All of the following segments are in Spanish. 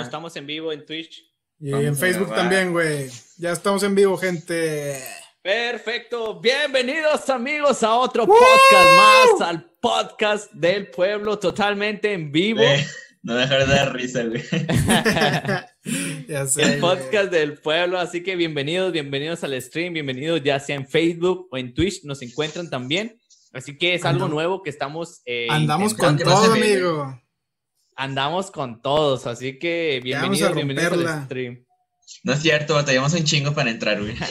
estamos en vivo en Twitch. Y Vamos en Facebook también, güey. Ya estamos en vivo, gente. Perfecto. Bienvenidos amigos a otro podcast más, al podcast del pueblo totalmente en vivo. Güey, no dejar de dar risa, güey. ya sé. El güey. podcast del pueblo, así que bienvenidos, bienvenidos al stream, bienvenidos ya sea en Facebook o en Twitch, nos encuentran también. Así que es algo nuevo que estamos eh, Andamos con intentando. ¿Qué todo, amigo. Andamos con todos, así que bienvenidos, bienvenidos al stream. No es cierto, batallamos un chingo para entrar, güey.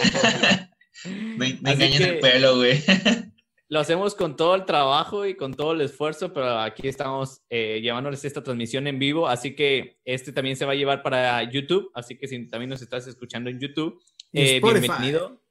Así engañen que- el pueblo, güey. Lo hacemos con todo el trabajo y con todo el esfuerzo, pero aquí estamos eh, llevándoles esta transmisión en vivo, así que este también se va a llevar para YouTube, así que si también nos estás escuchando en YouTube, eh, bienvenido.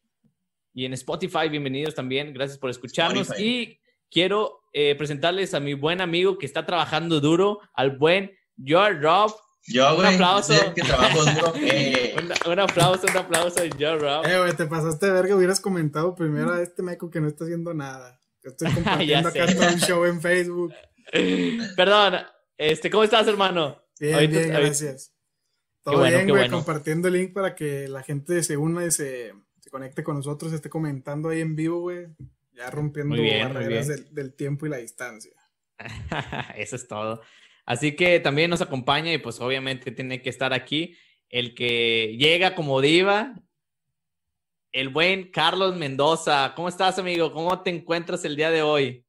Y en Spotify, bienvenidos también, gracias por escucharnos. Spotify. Y quiero eh, presentarles a mi buen amigo que está trabajando duro, al buen George Rob. Yo, Un güey. aplauso. yo sé que trabajo duro. Eh, Un, un aplauso, un aplauso George Rob. Eh, güey, te pasaste de verga. Hubieras comentado primero a este meco que no está haciendo nada. Yo estoy compartiendo acá todo un show en Facebook. Perdón, este, ¿cómo estás, hermano? Bien, Ahorita- bien, ahorita- gracias. Todo bueno, bien, güey. bueno. Compartiendo el link para que la gente se una y se, se conecte con nosotros, esté comentando ahí en vivo, güey. Ya rompiendo bien, barreras del, del tiempo y la distancia. Eso es todo. Así que también nos acompaña y pues obviamente tiene que estar aquí el que llega como diva, el buen Carlos Mendoza. ¿Cómo estás, amigo? ¿Cómo te encuentras el día de hoy?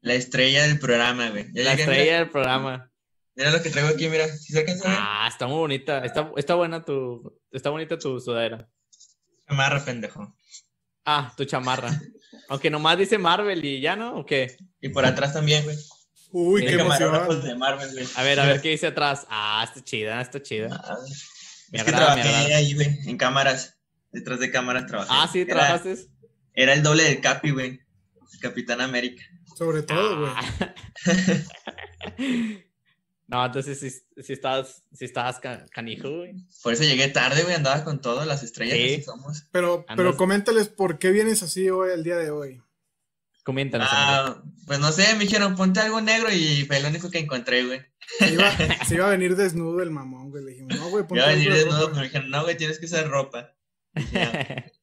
la estrella del programa, güey. Ya La llegué, estrella mira, del programa. mira lo que traigo aquí, mira. Se alcanza. Ah, está muy bonita. Está, está buena tu, está bonita tu sudadera. Amarra, pendejo. Ah, tu chamarra. Aunque nomás dice Marvel y ya, ¿no? ¿O qué? Y por atrás también, güey. Uy, Tiene qué emoción. de Marvel, güey. A ver, a ver qué dice atrás. Ah, está chida, está chida. Ah, Me es que agrada, me trabajé agrada. ahí, güey, en cámaras. Detrás de cámaras trabajé. Ah, sí, trabajaste. Era el doble del Capi, güey. El Capitán América. Sobre todo, güey. Ah. no, entonces si, si estás, si ca- canijo, güey. Por eso llegué tarde, güey. Andaba con todo, las estrellas Sí. que sí somos. Pero, Andas- pero coméntales por qué vienes así hoy, el día de hoy. Coméntanos. Ah, pues no sé, me dijeron, ponte algo negro y fue lo único que encontré, güey. Se iba, se iba a venir desnudo el mamón, güey. Le dijimos, no, güey, ponte Iba a venir algo de desnudo, ropa. pero me dijeron, no, güey, tienes que usar ropa. Dije.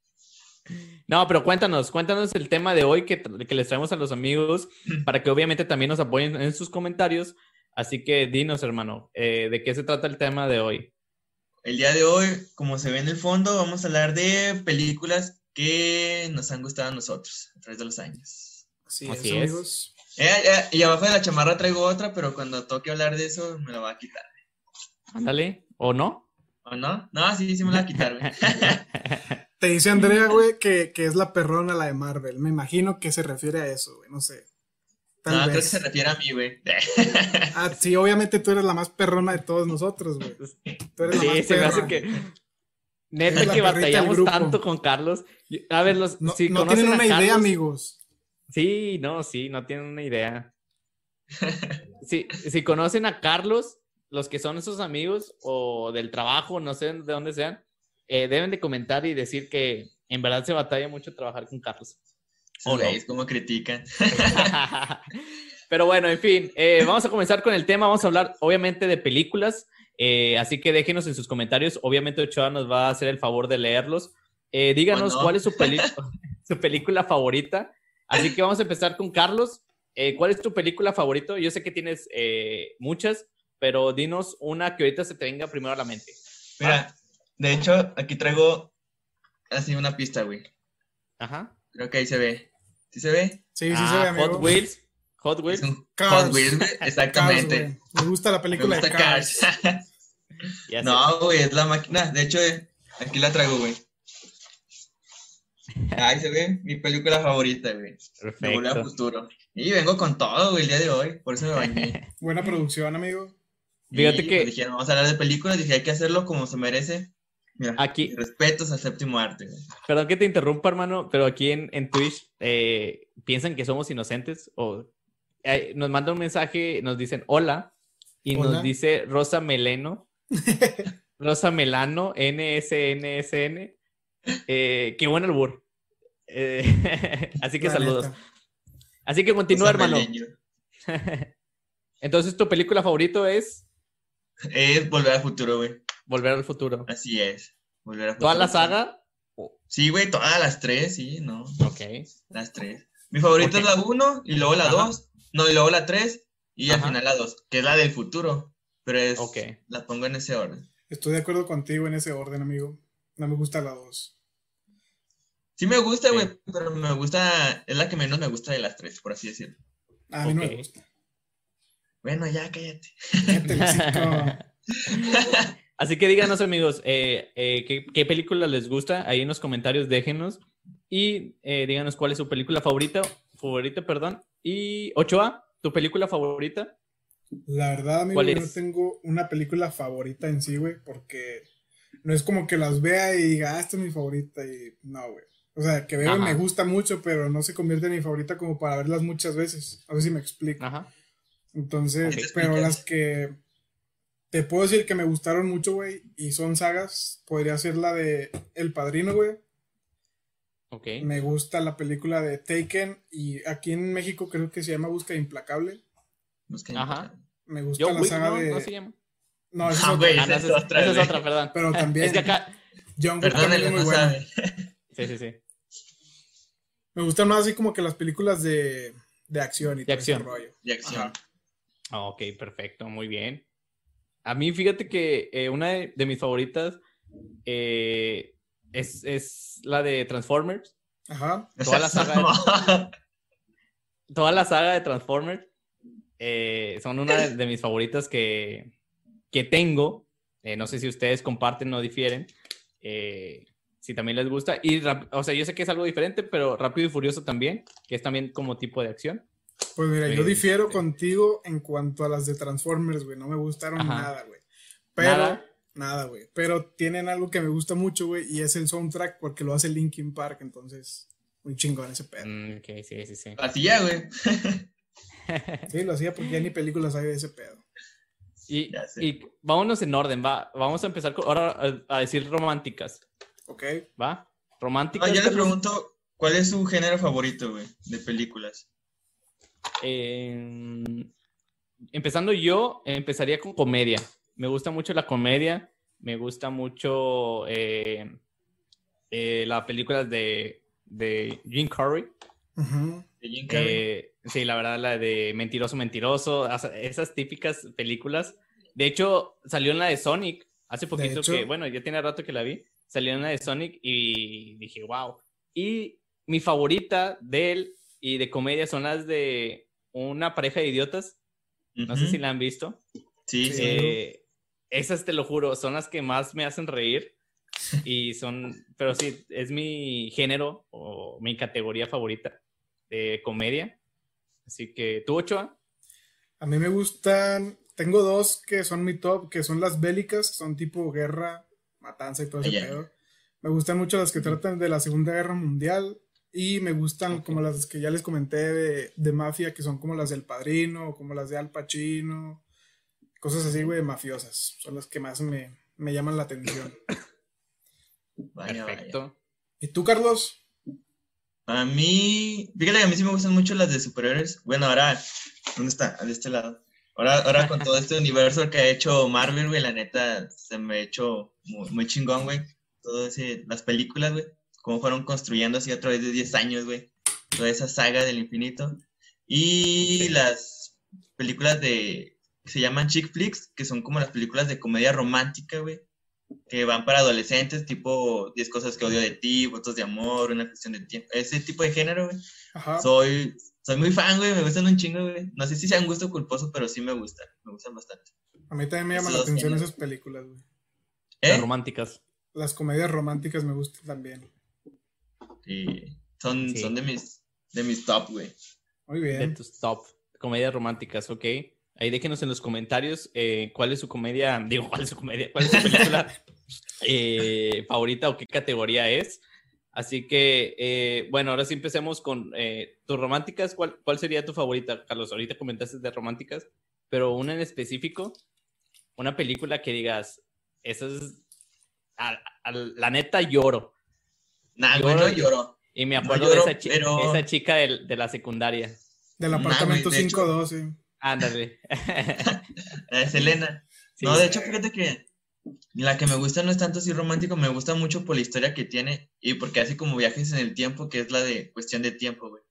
No, pero cuéntanos, cuéntanos el tema de hoy que, que les traemos a los amigos para que obviamente también nos apoyen en sus comentarios. Así que dinos, hermano, eh, ¿de qué se trata el tema de hoy? El día de hoy, como se ve en el fondo, vamos a hablar de películas que nos han gustado a nosotros a través de los años. Así, Así es, es. amigos. Eh, eh, y abajo de la chamarra traigo otra, pero cuando toque hablar de eso, me la va a quitar. Ándale, ¿o no? ¿O no? No, sí, sí me la va a quitar, güey. Te dice Andrea, güey, que, que es la perrona la de Marvel. Me imagino que se refiere a eso, güey. No sé. Tal no, creo que vez. se refiere a mí, güey. Ah, sí, obviamente tú eres la más perrona de todos nosotros, güey. Tú eres la Sí, más se me hace perra. que... Neta la que batallamos tanto con Carlos. A ver, los, No, si no conocen tienen a una idea, Carlos- amigos. Sí, no, sí, no tienen una idea. Sí, si conocen a Carlos, los que son esos amigos o del trabajo, no sé de dónde sean, eh, deben de comentar y decir que en verdad se batalla mucho trabajar con Carlos. ¿O no? güeyes, cómo critican. Pero bueno, en fin, eh, vamos a comenzar con el tema. Vamos a hablar obviamente de películas. eh, así que déjenos en sus comentarios. Obviamente Ochoa nos va a hacer el favor de leerlos. Eh, díganos cuál es su película favorita. Así que vamos a empezar con Carlos. Eh, ¿Cuál es tu película favorita? Yo sé que tienes eh, muchas, pero dinos una que ahorita se te venga primero a la mente. Mira, de hecho, aquí traigo así una pista, güey. Ajá. Creo que ahí se ve. ¿Sí se ve? Sí, sí, Ah, se ve, amigo. Hot Wheels. Hot Wheels. Hot Wheels, Cars, exactamente. güey. Me gusta la Me película gusta de Cars. Cars. No, güey, es la máquina. De hecho, eh, aquí la traigo, güey. Ahí se ve mi película favorita, güey. De Volver al Perfecto. futuro. Y vengo con todo, güey, el día de hoy. Por eso me bañé. Buena producción, amigo. Fíjate Y, que- pues, dijeron, vamos a hablar de películas. Dije, hay que hacerlo como se merece. Mira, Aquí, respetos al séptimo arte, güey. Perdón que te interrumpa, hermano, pero aquí en, en Twitch eh, piensan que somos inocentes o eh, nos mandan un mensaje, nos dicen hola Y Hola. nos dice Rosa Meleno. Rosa Melano, NSNSN. Eh, qué buen albur. Eh, así que saludos. Así que continúa, Rosa hermano. Entonces, tu película favorito es Es Volver al Futuro, güey. Volver al Futuro. Así es. Volver al ¿Toda Futuro. la saga? Sí, güey, todas las tres, sí, no. Ok. Las tres. Mi favorita es la 1 y luego la Ajá. 2. No, y luego la 3 y al final la 2, que es la del futuro. Pero es, Ok. la pongo en ese orden. Estoy de acuerdo contigo en ese orden, amigo. No me gusta la 2. Sí me gusta, Sí. güey, pero me gusta, es la que menos me gusta de las tres, por así decirlo. A mí no me gusta. Bueno, ya cállate. Así que díganos, amigos, eh, eh, ¿qué, qué película les gusta? Ahí en los comentarios déjenos. Y eh, díganos cuál es su película favorita. Favorita, perdón. Y Ochoa, ¿tu película favorita? La verdad, amigo, ¿Cuál yo no tengo una película favorita en sí, güey, porque no es como que las vea y diga, ah, esta es mi favorita y no, güey. O sea, que veo y me gusta mucho, pero no se convierte en mi favorita como para verlas muchas veces. A ver si me explico. Ajá. Entonces, pero las que te puedo decir que me gustaron mucho, güey, y son sagas, podría ser la de El Padrino, güey. Ok. Me gusta la película de Taken y aquí en México creo que se llama Busca Implacable. Busquen Ajá. Me gusta Yo, la Wick, saga no, de... no se llama. No, esa es Ah. Ah, esa es es, otra, esa es güey. otra, perdón. Pero también- Es que acá. John Wick también es muy buena. Sí, sí, sí. Me gustan más así como que las películas de, de acción y De todo ese acción. rollo. Y acción. Ajá. Ah, Ok, perfecto, muy bien. A mí, fíjate que eh, una de, de mis favoritas eh, es, es la de Transformers. Ajá. Toda la saga Toda la saga de Transformers eh, son una de, de mis favoritas que, que tengo. Eh, no sé si ustedes comparten o difieren. eh, si también les gusta. Y, o sea, yo sé que es algo diferente, pero Rápido y Furioso también, que es también como tipo de acción. Pues mira, yo Este- difiero contigo en cuanto a las de Transformers, güey. No me gustaron Ajá. nada, güey. Pero, Nada. güey. Pero tienen algo que me gusta mucho, güey, y es el soundtrack porque lo hace Linkin Park, entonces, muy chingón ese pedo. Mm, ok, sí, sí, sí. Así ya, güey. Sí, lo hacía porque ya ni películas hay de ese pedo. Y, y vámonos en orden, va. Vamos a empezar con- ahora a, a decir románticas, ¿Ok? ¿va? Románticas. No, yo le pregunto, ¿cuál es su género favorito, güey, de películas? eh, empezando yo, empezaría con comedia. Me gusta mucho la comedia. Me gusta mucho eh, eh, las películas de, de Jim Carrey. ¿De Jim Carrey? Eh, sí, la verdad, la de Mentiroso, Mentiroso, esas típicas películas. De hecho, salió en la de Sonic hace poquito hecho. que, bueno, ya tiene rato que la vi. Salió en la de Sonic y dije, wow. Y mi favorita de él y de comedia son las de una pareja de idiotas. No sé si la han visto. Sí, sí. Eh, esas, te lo juro, son las que más me hacen reír. Y son, pero sí, es mi género o mi categoría favorita de comedia. Así que, ¿tú, Ochoa? A mí me gustan, tengo dos que son mi top, que son las bélicas, son tipo guerra, matanza y todo ese Ah, ya. pedo. Me gustan mucho las que tratan de la Segunda Guerra Mundial y me gustan como las que ya les comenté de, de mafia, que son como las del Padrino, o como las de Al Pacino, cosas así, güey, mafiosas. Son las que más me, me llaman la atención. Vaya, vaya. Perfecto. ¿Y tú, Carlos? A mí, fíjate que a mí sí me gustan mucho las de superhéroes. Bueno, ahora, ¿dónde está? De este lado. Ahora, ahora con todo este universo que ha hecho Marvel, güey, la neta, se me ha hecho muy, muy chingón, güey. Todo ese, las películas, güey, cómo fueron construyendo así a través de 10 años, güey. Toda esa saga del infinito. Y las películas de, que se llaman chick flicks, que son como las películas de comedia romántica, güey. Que van para adolescentes, tipo 10 cosas que odio de ti, votos de amor, una cuestión de tiempo. Ese tipo de género, güey. Soy, soy muy fan, güey, me gustan un chingo, güey. No sé si sea un gusto culposo, pero sí me gustan, me gustan bastante. A mí también me llaman la atención géneros. esas películas, güey. Las ¿Eh? románticas. Las comedias románticas me gustan también. Sí, son, Sí. son de mis, de mis top, güey. Muy De bien. tus top comedias románticas, ok. Ahí déjenos en los comentarios eh, cuál es su comedia, digo, cuál es su comedia, cuál es su película eh, favorita o qué categoría es. Así que, eh, bueno, ahora sí empecemos con eh, tus románticas. ¿Cuál, ¿Cuál sería tu favorita, Carlos? Ahorita comentaste de románticas. pero una en específico, una película que digas, esa es, a- a- la neta lloro. Nah, Lloro, no lloro. Y me No acuerdo lloro, de esa, chi- pero- esa chica del- de, la secundaria. Del Nah, apartamento de hecho- 512. Ándale. Es Elena. Sí. No, de hecho, fíjate que la que me gusta no es tanto así romántico, me gusta mucho por la historia que tiene y porque hace como viajes en el tiempo, que es la de cuestión de tiempo, güey.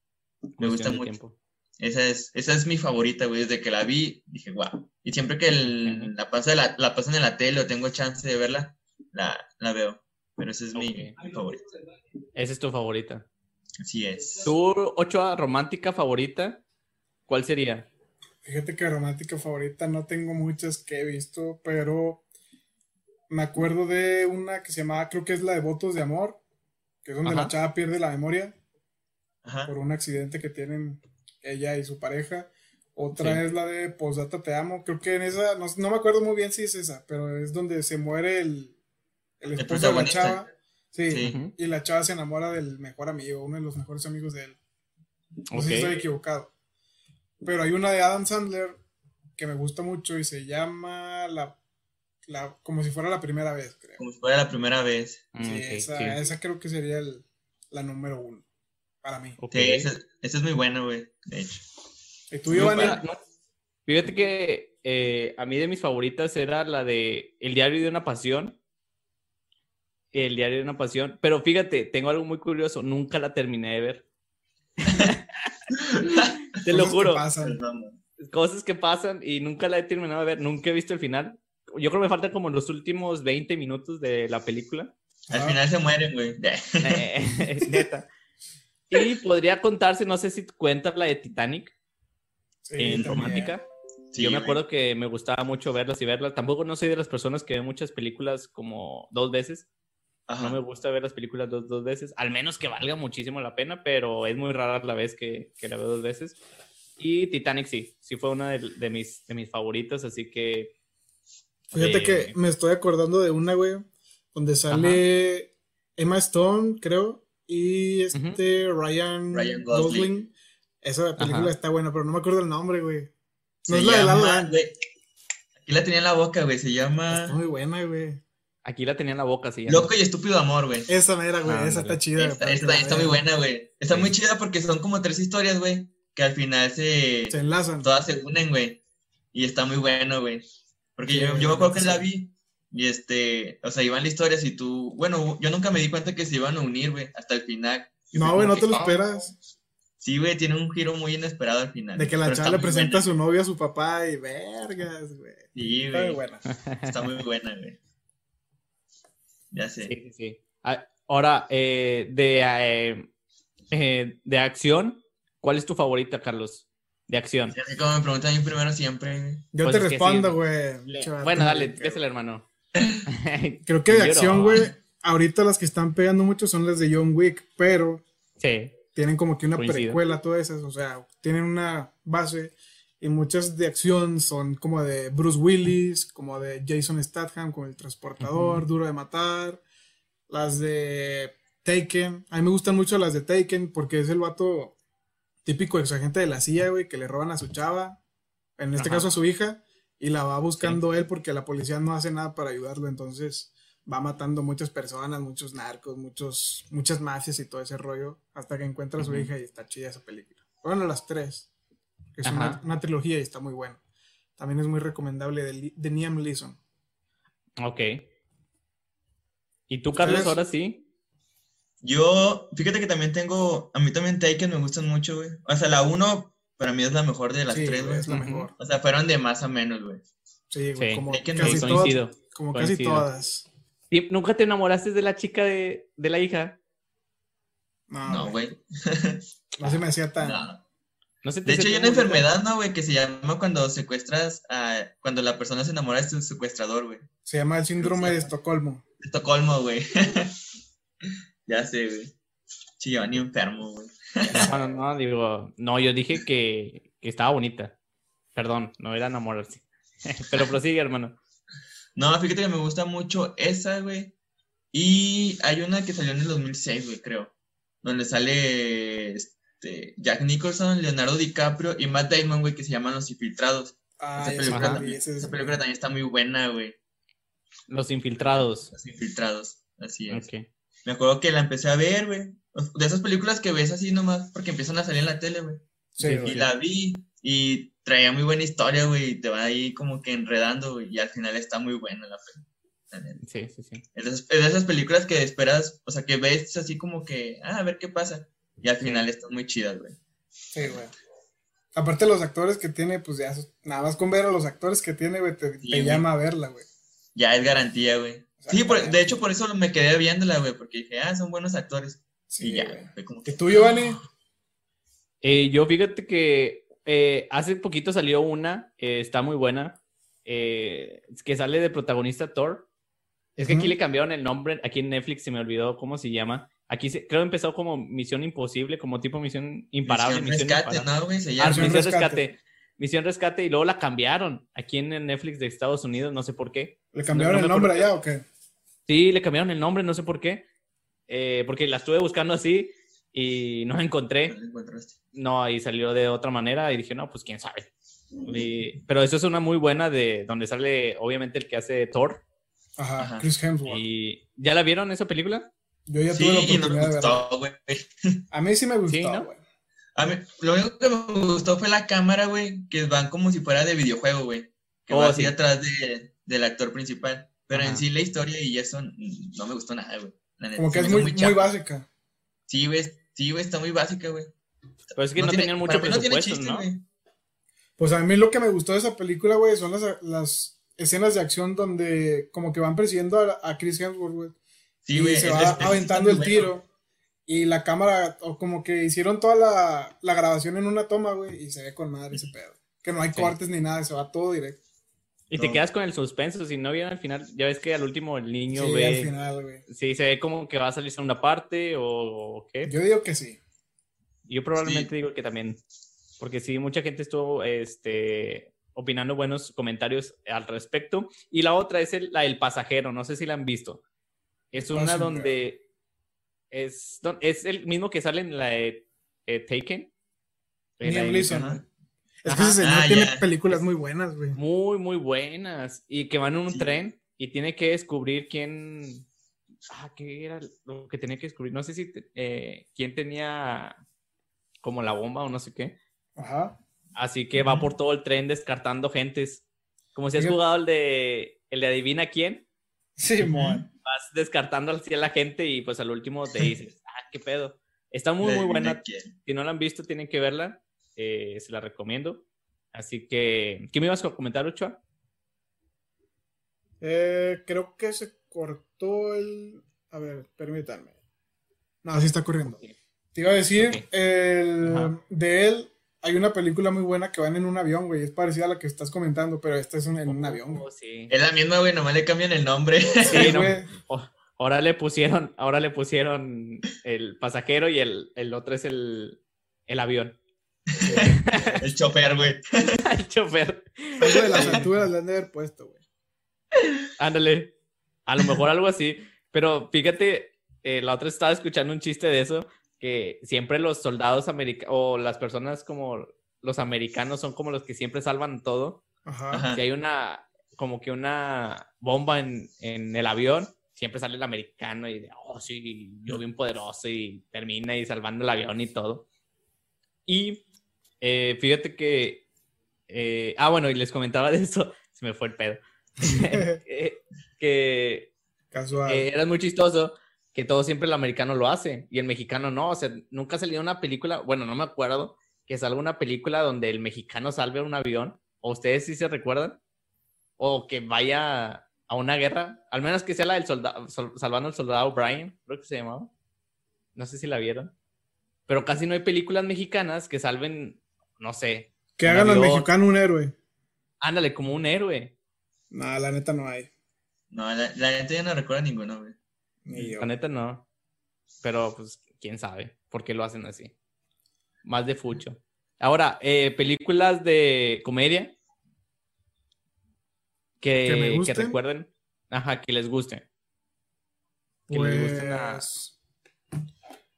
Me gusta mucho. tiempo. Esa es, esa es mi favorita, güey. Desde que la vi, dije, guau. Y siempre que el- la, pasa, la, la pasan en la tele o tengo chance de verla, la, la veo. Pero esa es mi, Ok. mi favorita. Esa es tu favorita. Así es. ¿Tu Ochoa romántica favorita? ¿Cuál sería? Fíjate que romántica favorita no tengo muchas que he visto, pero me acuerdo de una que se llamaba, creo que es la de Votos de Amor, que es donde Ajá. la chava pierde la memoria Ajá. por un accidente que tienen ella y su pareja. Otra Sí. es la de Posdata Te Amo. Creo que en esa, no, no me acuerdo muy bien si es esa, pero es donde se muere el, el esposo de la chava. Sí, y la chava se enamora del mejor amigo, uno de los mejores amigos de él. No sé si estoy equivocado. Pero hay una de Adam Sandler que me gusta mucho y se llama la, la como si fuera la primera vez, creo. Como si fuera la primera vez. Mm, Sí, esa, sí. esa creo que sería el- la número uno para mí. Sí, esa, esa es muy buena, güey. De hecho. ¿Y tú, buena. No, Fíjate que eh, a mí de mis favoritas era la de El diario de una pasión. El diario de una pasión. Pero fíjate, tengo algo muy curioso. Nunca la terminé de ver. Te lo Cosas que juro. pasan. Cosas que pasan y nunca la he terminado de ver. Nunca he visto el final. Yo creo que me faltan como los últimos 20 minutos de la película. Al Ah, final se mueren, güey. Eh, neta. Y podría contarse, no sé si cuentas la de Titanic sí, en también. romántica. Sí, Yo me güey. acuerdo que me gustaba mucho verlas y verlas. Tampoco no soy de las personas que ven muchas películas como dos veces. Ajá. No me gusta ver las películas dos, dos veces, al menos que valga muchísimo la pena, pero es muy rara la vez que, que la veo dos veces. Y Titanic sí, sí fue una de, de mis, de mis favoritas, así que... Fíjate eh, que me estoy acordando de una, güey, donde sale Emma Stone, creo, y este Ryan, Ryan Gosling. Gosling. Esa película Ajá. está buena, pero no me acuerdo el nombre, güey. No Se es la de La llama, güey, Aquí la tenía en la boca, güey. Se Está llama muy buena, güey. Aquí la tenía en la boca, sí. Loco y Estúpido Amor, güey. Esa manera, güey, esa Ándale. está chida. Está, para que está- está muy buena, güey. Está Sí. muy chida porque son como tres historias, güey. Que al final se. Se enlazan. Todas se unen, güey. Y está muy bueno, güey. Porque yo, güey, yo me acuerdo que la vi. Y este. O sea, iban las historias y tú. Bueno, yo nunca me di cuenta que se iban a unir, güey. Hasta el final. Y No, güey, no te lo "Oh". esperas. Sí, güey, tiene un giro muy inesperado al final. De que la chava le presenta a su novio a su papá y vergas, güey. Sí, Está muy güey. buena. Está muy buena, güey. Ya sé. Sí, sí, sí. Ah, Ahora, eh, de, eh, eh, de acción, ¿cuál es tu favorita, Carlos? De acción. Así como me preguntan a mí primero siempre. Yo Pues te es respondo, güey. Bueno, dale, que- désela, hermano. Creo que de acción, güey, ahorita las que están pegando mucho son las de John Wick, pero Sí. tienen como que una Coincido. precuela todas esas, o sea, tienen una base y muchas de acción son como de Bruce Willis, como de Jason Statham, como el transportador. Duro de Matar, las de Taken, a mí me gustan mucho las de Taken porque es el vato típico ex agente de la CIA, güey, que le roban a su chava, en este Ajá. caso a su hija, y la va buscando él porque la policía no hace nada para ayudarlo, entonces va matando muchas personas, muchos narcos, muchos, muchas mafias y todo ese rollo, hasta que encuentra a su hija y está chida esa película. Bueno, las tres, que es una, trilogía y está muy buena. También es muy recomendable de, de Liam Neeson. Ok. ¿Y tú, Carlos, ahora sí? Yo, fíjate que también tengo, a mí también Taken me gustan mucho, güey. O sea, la uno para mí es la mejor de las Sí, tres, güey, es la mejor. O sea, fueron de más a menos, güey. Sí, güey, Sí. como Taken casi todas. coincido. Como casi todas. ¿Y ¿Nunca te enamoraste de la chica de, de la hija? No, No, güey, no se me hacía tan... No. No sé, te De hecho, hay una enfermedad, ¿no, güey? Que se llama cuando secuestras a... Cuando la persona se enamora de su secuestrador, güey. Se llama el síndrome de Estocolmo. Estocolmo, güey. ya sé, güey. Sí, Giovanni enfermo, güey. No, no, no, digo, no, yo dije que, que estaba bonita. Perdón, no era enamorarse. Pero prosigue, hermano. No, fíjate que me gusta mucho esa, güey. Y hay una que salió en el 2006, güey, creo. Donde sale este, Jack Nicholson, Leonardo DiCaprio y Matt Damon, güey, que se llaman Los Infiltrados. Ah, esa, película, también- esa película también está muy buena, güey. Los infiltrados. Los infiltrados. Así es. Ok. Me acuerdo que la empecé a ver, güey. De esas películas que ves así nomás porque empiezan a salir en la tele, güey. Sí, güey. Y la vi y traía muy buena historia, güey. Y te va ahí como que enredando, güey. Y al final está muy buena la película. Sí, sí, sí. Es de, esas, es de esas películas que esperas, o sea, que ves así como que, ah, a ver qué pasa. Y al final están muy chidas, güey. Sí, güey. Aparte los actores que tiene, pues ya, nada más con ver a los actores que tiene, güey, te, Sí, te güey. llama a verla, güey. Ya es garantía, güey. Sí, por- de hecho, por eso me quedé viéndola, güey. Porque dije, ah, son buenos actores. Sí, y ya, güey. como ¿Y que, tú, Giovanni? Eh, yo fíjate que eh, hace poquito salió una, eh, está muy buena, eh, que sale de protagonista Thor. Es que aquí le cambiaron el nombre, aquí en Netflix se me olvidó cómo se llama. Aquí se- creo empezó como Misión Imposible, como tipo Misión Imparable. Misión Misión Rescate, Imparable. ¿no, güey? Se Ah, llama. Misión Misión Rescate. Rescate. Misión Rescate y luego la cambiaron aquí en el Netflix de Estados Unidos, no sé por qué. ¿Le cambiaron no el nombre allá o qué? Sí, le cambiaron el nombre, no sé por qué. Eh, porque la estuve buscando así y no la encontré. No, ahí salió de otra manera y dije, no, pues quién sabe. Y- pero eso es una muy buena de donde sale, obviamente, el que hace Thor. Ajá, Ajá. Chris Hemsworth. ¿Y ya la vieron esa película? Yo ya Sí, tuve la y no oportunidad me de verla. gustó, güey. A mí sí me gustó, Sí, ¿no? güey. A mí, lo único que me gustó fue la cámara, güey, que van como si fuera de videojuego, güey. Que Oh, va así sí. atrás de, del actor principal. Pero Ajá. en sí la historia y eso no me gustó nada, güey. Como que es muy, muy básica. Sí, güey, sí, güey, está muy básica, güey. Pero es que no, tiene- tenían mucho no presupuesto, chiste, ¿no? güey. Pues a mí lo que me gustó de esa película, güey, son las, las escenas de acción donde como que van persiguiendo a, a Chris Hemsworth, güey. Sí, y güey. se va aventando el tiro. bueno. Y la cámara, o como que hicieron toda la, la grabación en una toma, güey, y se ve con madre ese pedo. Que no hay Sí. cortes ni nada, se va todo directo. Y te No. quedas con el suspenso. Si no vieron al final, ya ves que al último el niño Sí, ve. al final, güey. Sí, se ve como que va a salir segunda parte o, o qué. Yo digo que sí. Yo probablemente Sí. digo que también, porque sí, mucha gente estuvo este, opinando buenos comentarios al respecto. Y la otra es el- la del pasajero, no sé si la han visto. Es una donde es, es el mismo que sale en la de eh, Taken. En la Liam Neeson. Es que ese señor Ah, tiene ya. películas muy buenas, güey. Muy, muy buenas. Y que van en un Sí. tren y tiene que descubrir quién... Ah, ¿qué era lo que tenía que descubrir? No sé si eh, quién tenía como la bomba o no sé qué. Ajá. Así que va por todo el tren descartando gentes. Como si has jugado el de, el de adivina quién, Sí, mon. vas descartando así a la gente y pues al último te dices, ah, qué pedo. Está muy, muy buena. quién. Si no la han visto, tienen que verla. Eh, se la recomiendo. Así que, ¿qué me ibas a comentar, Ochoa? Eh, creo que se cortó el. A ver, permítanme. No, sí está corriendo. Te iba a decir, el, Ajá. de él hay una película muy buena que van en un avión, güey. Es parecida a la que estás comentando, pero esta es un- en un avión. Oh, sí. Es la misma, güey, nomás le cambian el nombre. Sí, no. güey. Oh, ahora le pusieron, ahora le pusieron el pasajero y el, el otro es el, el avión. El chofer, güey. el chofer. Algo de las alturas le han de haber puesto, güey. Ándale. A lo mejor algo así. Pero fíjate, eh, la otra estaba escuchando un chiste de eso, que siempre los soldados americanos, o las personas como los americanos son como los que siempre salvan todo. Ajá. Si hay una, como que una bomba en, en el avión, siempre sale el americano y de, oh, sí, yo bien poderoso y termina ahí salvando el avión y todo. Y eh, fíjate que, eh, ah, bueno, y les comentaba de eso, se me fue el pedo. Eh, que Casual. eh, era muy chistoso que todo siempre el americano lo hace y el mexicano no. O sea, nunca salió una película, bueno, no me acuerdo, que salga una película donde el mexicano salve un avión. ¿O ustedes sí se recuerdan? O que vaya a una guerra, al menos que sea la del soldado, salvando al soldado Brian, creo que se llamaba. No sé si la vieron. Pero casi no hay películas mexicanas que salven, no sé, que hagan al mexicano un héroe. ándale, como un héroe. Nah, la neta no hay. No, la, la gente ya no recuerda ninguno, güey. Ni yo. La neta no. Pero pues quién sabe por qué lo hacen así. Más de fucho. Ahora, eh, películas de comedia que, ¿Que me que gusten? recuerden. Ajá, que les guste. Que les gusten a- Pues.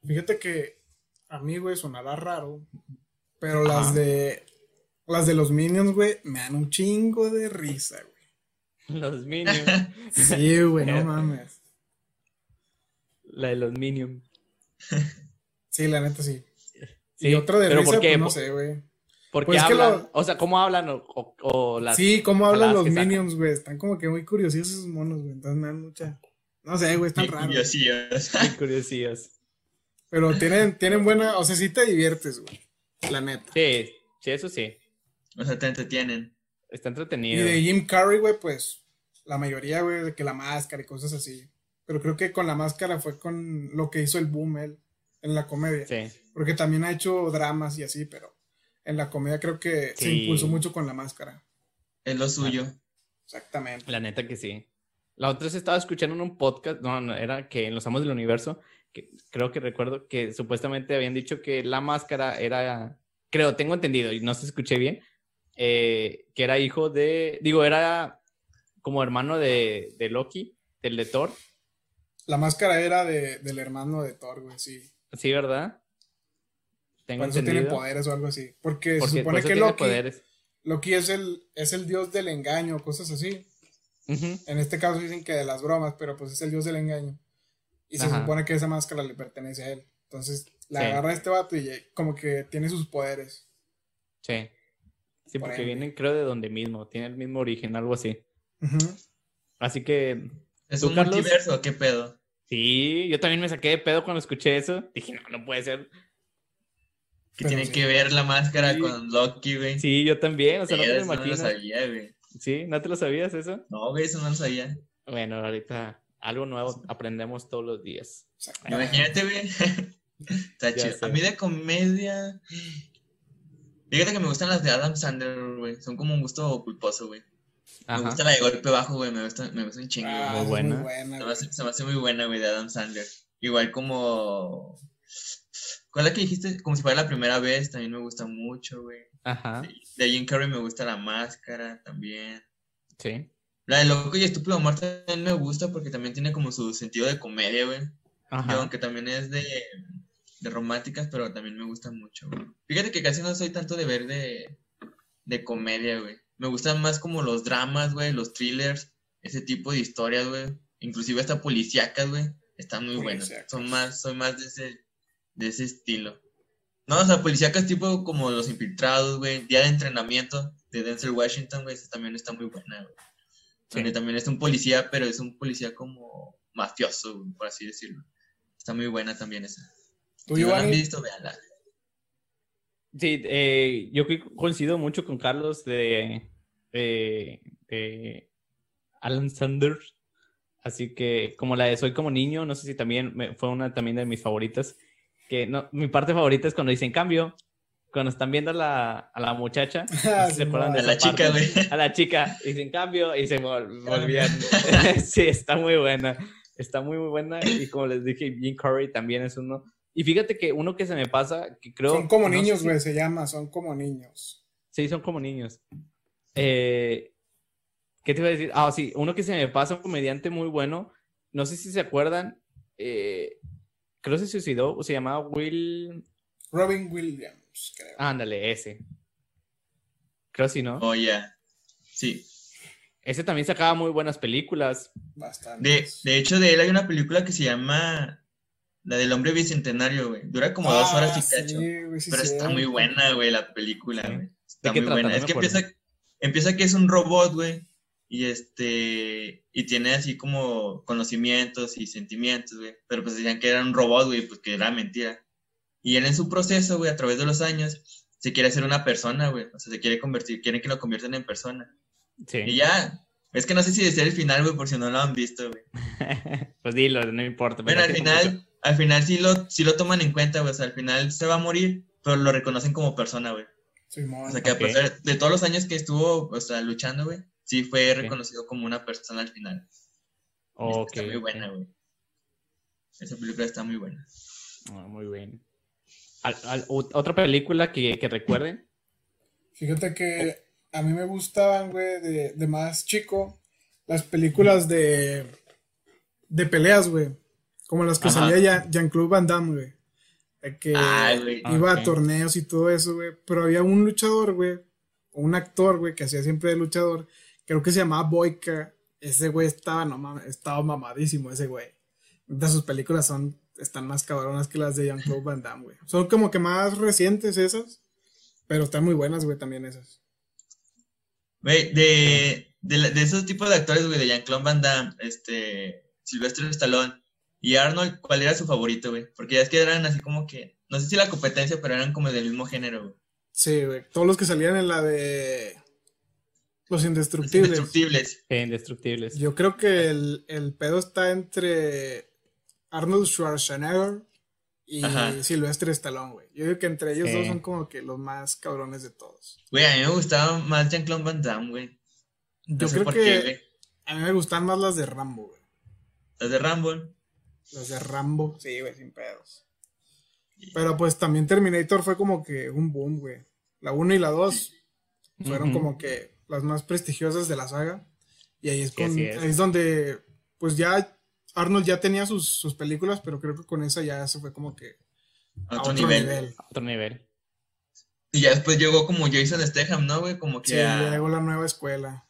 Fíjate que a mí, güey, sonará raro. Pero Ajá. las de Las de los Minions, güey, me dan un chingo de risa, güey. Los Minions. Sí, güey, no mames. La de los Minions. Sí, la neta sí. Sí, y otro de pero risa, ¿por qué? pues no ¿Por- sé, güey. ¿Por qué Pues es que hablan? lo- O sea, ¿cómo hablan? O, o- o las... Sí, cómo hablan los. Minions, güey. Están como que muy curiosos esos monos, güey. Entonces me dan mucha. No sé, güey, están raros. curiosillos. Curiosidades. Pero tienen, tienen buena. O sea, sí te diviertes, güey. La neta. Sí, sí, eso sí. O sea, te entretienen. Está Y entretenido. de Jim Carrey, güey, pues. La mayoría, güey, de que la máscara y cosas así. Pero creo que con la máscara fue con lo que hizo el boom él en la comedia. Sí. Porque también ha hecho dramas y así, pero en la comedia creo que se impulsó mucho con la máscara. Es lo suyo. Exactamente. La neta que sí. La otra vez estaba escuchando en un podcast, no, no, era que en Los Amos del Universo, que creo que recuerdo que supuestamente habían dicho que la máscara era, creo, tengo entendido, y no se escuché bien, eh, que era hijo de, digo, era como hermano de, de Loki, del de Thor, La máscara era de, del hermano de Thor, güey, sí. ¿sí, verdad? Tengo Por eso tiene poderes o algo así. Porque, Porque se supone que Loki, poderes. Loki es el, es el dios del engaño, cosas así. En este caso dicen que de las bromas, pero pues es el dios del engaño. Y se supone que esa máscara le pertenece a él. Entonces la Sí. agarra este vato y eh, como que tiene sus poderes. Sí. Sí, Por porque ende. vienen creo de donde mismo, tiene el mismo origen, algo así. Así que ¿Es ¿Tú, un Carlos? multiverso o qué pedo? Sí, yo también me saqué de pedo cuando escuché eso. Dije, no, no puede ser. Que Pero tiene sí. que ver la máscara Sí. con Loki, güey. Sí, yo también, o sea, no te lo no lo sabía, güey. Sí, ¿no te lo sabías eso? No, güey, eso no lo sabía. Bueno, ahorita algo nuevo aprendemos todos los días. Imagínate, güey. Está chido. A mí de comedia. Fíjate que me gustan las de Adam Sandler, güey. Son como un gusto culposo, güey. Me Ajá. gusta la de golpe bajo, güey. Me gusta, me gusta un chingo, Ah, buena. Muy buena, Se me, hace, se me hace muy buena, güey, de Adam Sandler. Igual como. ¿Cuál es la que dijiste? Como si fuera la primera vez, también me gusta mucho, güey. Ajá, De Jim Carrey me gusta la máscara también. sí. La de Loco y Estúpido Amor también me gusta porque también tiene como su sentido de comedia, güey. Y Ajá. aunque también es de, de románticas, pero también me gusta mucho, güey. Fíjate que casi no soy tanto de ver de, de comedia, güey. Me gustan más como los dramas, güey, los thrillers, ese tipo de historias, güey. Inclusive hasta policíacas, güey. Están muy buenas. Son más, soy más de ese, de ese estilo. No, o sea, policíacas tipo como Los Infiltrados, güey. Día de entrenamiento de Denzel Washington, güey. Esa también está muy buena, güey. Sí. Donde también es un policía, pero es un policía como mafioso, por así decirlo. Está muy buena también esa. ¿Tú, Si no la han Giovanni? visto, véanla. Sí, eh, yo co- coincido mucho con Carlos de, de, de Alan Sanders. Así que, como la de Soy como niño, no sé si también me- fue una también de mis favoritas. Que no, mi parte favorita es cuando dicen cambio, cuando están viendo a la, a la muchacha. Ah, se acuerdan de A la chica, güey. A la chica, dicen cambio y se vol- volvían. sí, está muy buena. Está muy, muy buena. Y como les dije, Jim Curry también es uno. Y fíjate que uno que se me pasa, que creo. Son como no niños, si- güey, se llama, son como niños. Sí, son como niños. Eh, ¿qué te iba a decir? Ah, sí, uno que se me pasa, un comediante muy bueno. No sé si se acuerdan. eh, creo que se suicidó, se llamaba Will. Robin Williams, creo. Ándale, ese. Creo sí, ¿no? Oh, ya. Sí. Ese también sacaba muy buenas películas. Bastante. De, de hecho, de él hay una película que se llama La del hombre bicentenario, güey. Dura como dos horas y Ah, cacho. sí, güey, sí, pero está muy buena, güey, la película, güey. Está muy buena. Es que empieza, empieza que es un robot, güey. Y este. Y tiene así como conocimientos y sentimientos, güey. Pero pues decían que era un robot, güey, pues que era mentira. Y él en su proceso, güey, a través de los años, se quiere hacer una persona, güey. O sea, se quiere convertir, quieren que lo conviertan en persona. Sí. Y ya. Es que no sé si decir el final, güey, por si no lo han visto, güey. pues dilo, no importa. Bueno, pero al final, mucho. al final sí lo, sí lo toman en cuenta, güey. O sea, al final se va a morir, pero lo reconocen como persona, güey. Simón. O sea, que a pesar de todos los años que estuvo, o sea, luchando, güey, sí fue reconocido como una persona al final. Está muy buena, güey. Esa película está muy buena. Ah, muy bien. Al- al- ot- ¿Otra película que, que recuerden? Fíjate que a mí me gustaban, güey, de, de más chico, las películas de, de peleas, güey. Como las que Ajá. salía ya Jean-Claude Van Damme, güey. De que Ay, güey. iba a torneos y todo eso, güey. Pero había un luchador, güey, un actor, güey, que hacía siempre de luchador, creo que se llamaba Boyka. Ese güey estaba, no mames, estaba mamadísimo ese güey. De sus películas son, están más cabronas que las de Jean-Claude Van Damme, güey. Son como que más recientes esas, pero están muy buenas, güey, también esas. Güey, de, de, esos tipos de actores, güey, de Jean-Claude Van Damme, este, Sylvester Stallone y Arnold, ¿cuál era su favorito, güey? Porque ya es que eran así como que, no sé si la competencia, pero eran como del mismo género, güey. Sí, güey. Todos los que salían en la de Los Los Indestructibles. Indestructibles. Eh, Indestructibles. Yo creo que el, el pedo está entre Arnold Schwarzenegger y Ajá. Sylvester Stallone, güey. Yo digo que entre ellos Sí. dos son como que los más cabrones de todos. Güey, a mí me gustaba más Jean-Claude Van Damme, güey. No Yo sé creo por que qué, güey. a mí me gustan más las de Rambo, güey. Las de Rambo. Las de Rambo, sí, güey, sin pedos. Pero pues también Terminator fue como que un boom, güey. La 1 y la 2 fueron como que las más prestigiosas de la saga. Y ahí con- es. ahí es donde, pues ya Arnold ya tenía sus, sus películas, pero creo que con esa ya se fue como que A otro, nivel. Otro nivel. Y ya después llegó como Jason Statham, ¿no, güey? Como que Sí, a- llegó la nueva escuela.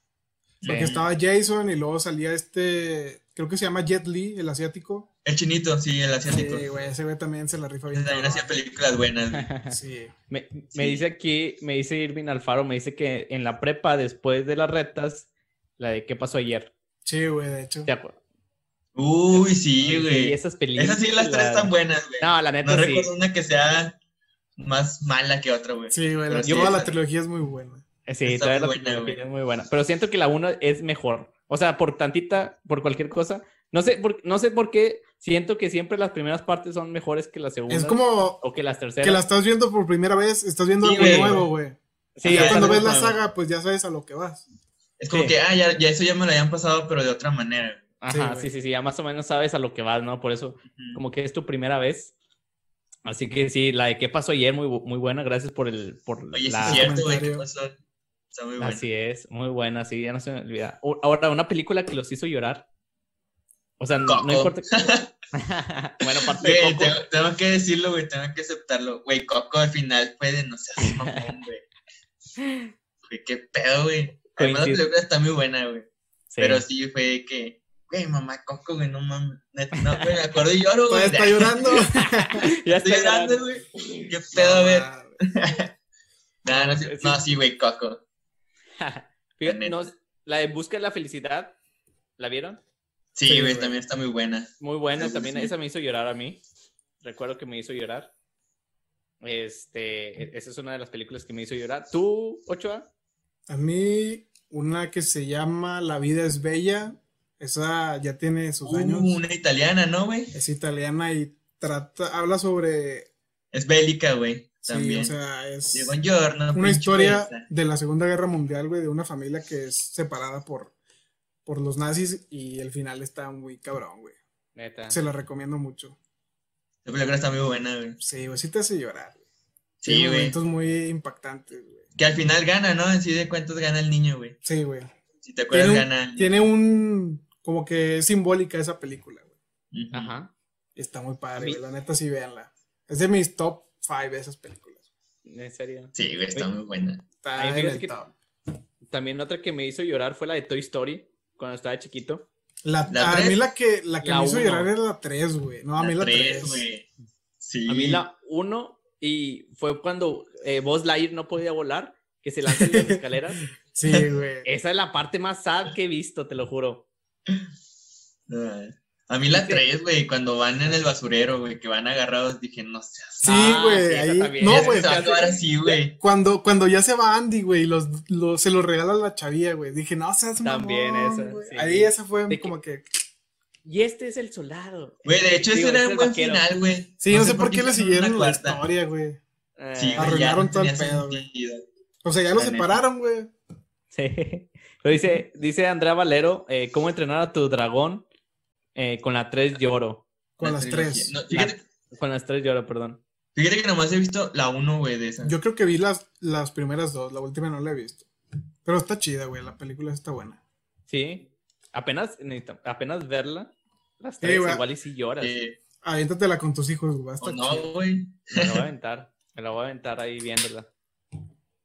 Sí. Porque estaba Jason y luego salía este, creo que se llama Jet Li, el asiático. El chinito, sí, el asiático. Sí, güey, ese güey también se la rifa bien. También hacía películas buenas, güey. Sí. Me, me Sí. dice aquí, me dice Irving Alfaro, me dice que en la prepa, después de las retas, la de ¿Qué pasó ayer? Sí, güey, de hecho. ¿Te acuerdas? Uy, sí, güey. esas películas. Esas sí, las tres están buenas, güey. No, la No, neta sí. recuerdo una que sea más mala que otra, güey. Sí, güey, sí, toda la trilogía es muy buena. Sí, Está toda muy la buena, trilogía güey. es muy buena. Pero siento que la 1 es mejor. O sea, por tantita, por cualquier cosa. No sé por, no sé por qué siento que siempre las primeras partes son mejores que las segundas. Es como O que las terceras. que la estás viendo por primera vez, estás viendo Sí, algo güey. nuevo, güey. Sí, ya cuando ves la nuevo. saga, pues ya sabes a lo que vas. Es como Sí. que, ah, ya, ya eso ya me lo habían pasado, pero de otra manera. Ajá, Sí, sí, sí, sí, ya más o menos sabes a lo que vas, ¿no? Por eso, como que es tu primera vez. Así que sí, la de qué pasó ayer, muy, muy buena. Gracias por el, por Oye, la... es cierto, güey, ¿qué pasó? Está muy bueno. Así es, muy buena, sí, ya no se me olvida. O- Ahora, una película que los hizo llorar. O sea, no, no Coco. importa. bueno, aparte de Coco. tengo, tengo que decirlo, güey, tengo que aceptarlo. Güey, Coco al final fue de no seas mamón, güey. Güey, qué pedo, güey. Además, la película está muy buena, güey. Sí. Pero sí fue que, güey, mamá Coco, güey, no mames. No, güey, me acuerdo y lloro, güey. Está llorando. ya Estoy está llorando, güey. Qué pedo, a ver. No, no, no, sí, güey, Coco. Fíjate, no, la de Busca de la Felicidad, ¿la vieron? Sí, Sí, güey, güey. también está muy buena. Muy buena, Sí, también sí. esa me hizo llorar a mí. Recuerdo que me hizo llorar. Este, e- esa es una de las películas que me hizo llorar. ¿Tú, Ochoa? A mí, una que se llama La vida es bella. Esa ya tiene sus años. Uh, una italiana, ¿no, güey? Es italiana y trata, habla sobre. Es bélica, güey. Sí, También. o sea, es Sí, buongiorno, una historia de la Segunda Guerra Mundial, güey, de una familia que es separada por, por los nazis y el final está muy cabrón, güey. Neta. Se la recomiendo mucho. La película está muy buena, güey. Sí, güey, sí te hace llorar. güey. Sí, Tiene güey. momentos muy impactantes, güey. Que al final gana, ¿no? En sí de cuentas gana el niño, güey. Sí, güey. Si te acuerdas, Tiene un- gana. el- Tiene un. Como que es simbólica esa película, güey. Ajá. Está muy padre, güey. La neta, sí, véanla. Es de mis top 5 esas películas. En serio. Sí, güey, está muy buena. Está Ay, en el que- top. También otra que me hizo llorar fue la de Toy Story, cuando estaba chiquito. La- ¿La a tres? mí la que, la que La me hizo uno. llorar era la 3, güey. No, a mí la 3. güey. Sí. A mí la uno, y fue cuando eh, Buzz Lightyear no podía volar, que se lanza de las escaleras. Sí, güey. Esa es la parte más sad que he visto, te lo juro. A mí la Sí. 3, güey, cuando van en el basurero, güey, que van agarrados, dije, no seas. Sí, Ah, güey. esa ahí. también. No, güey. Así, güey. Cuando, cuando ya se va Andy, güey, y los, los- se los regala la chavía, güey. Dije, no seas También mamón, esa, güey. sí. Ahí esa fue De como que. Y este es el soldado. Güey, de hecho, Digo, ese es era el un buen vaquero. final, güey. Sí, no, sé por qué le siguieron la historia, güey. Eh, Sí, Arruinaron no todo el pedo, güey. O sea, ya neta. separaron, güey. Sí. Pero dice, dice Andrea Valero, eh, ¿cómo entrenar a tu dragón? Eh, con la 3 lloro. Con La las trilogía. tres. No, fíjate, Con las 3 lloro, perdón. fíjate que nomás he visto la 1, güey, de esa. Yo creo que vi las, las primeras dos. La última no la he visto. Pero está chida, güey. La película está buena. Sí. Apenas, necesito- apenas verla. Las 3 güey. igual y si lloras. Eh, Aviéntatela con tus hijos, güey. o Está no, güey. Me la voy a aventar. Me la voy a aventar ahí viéndola.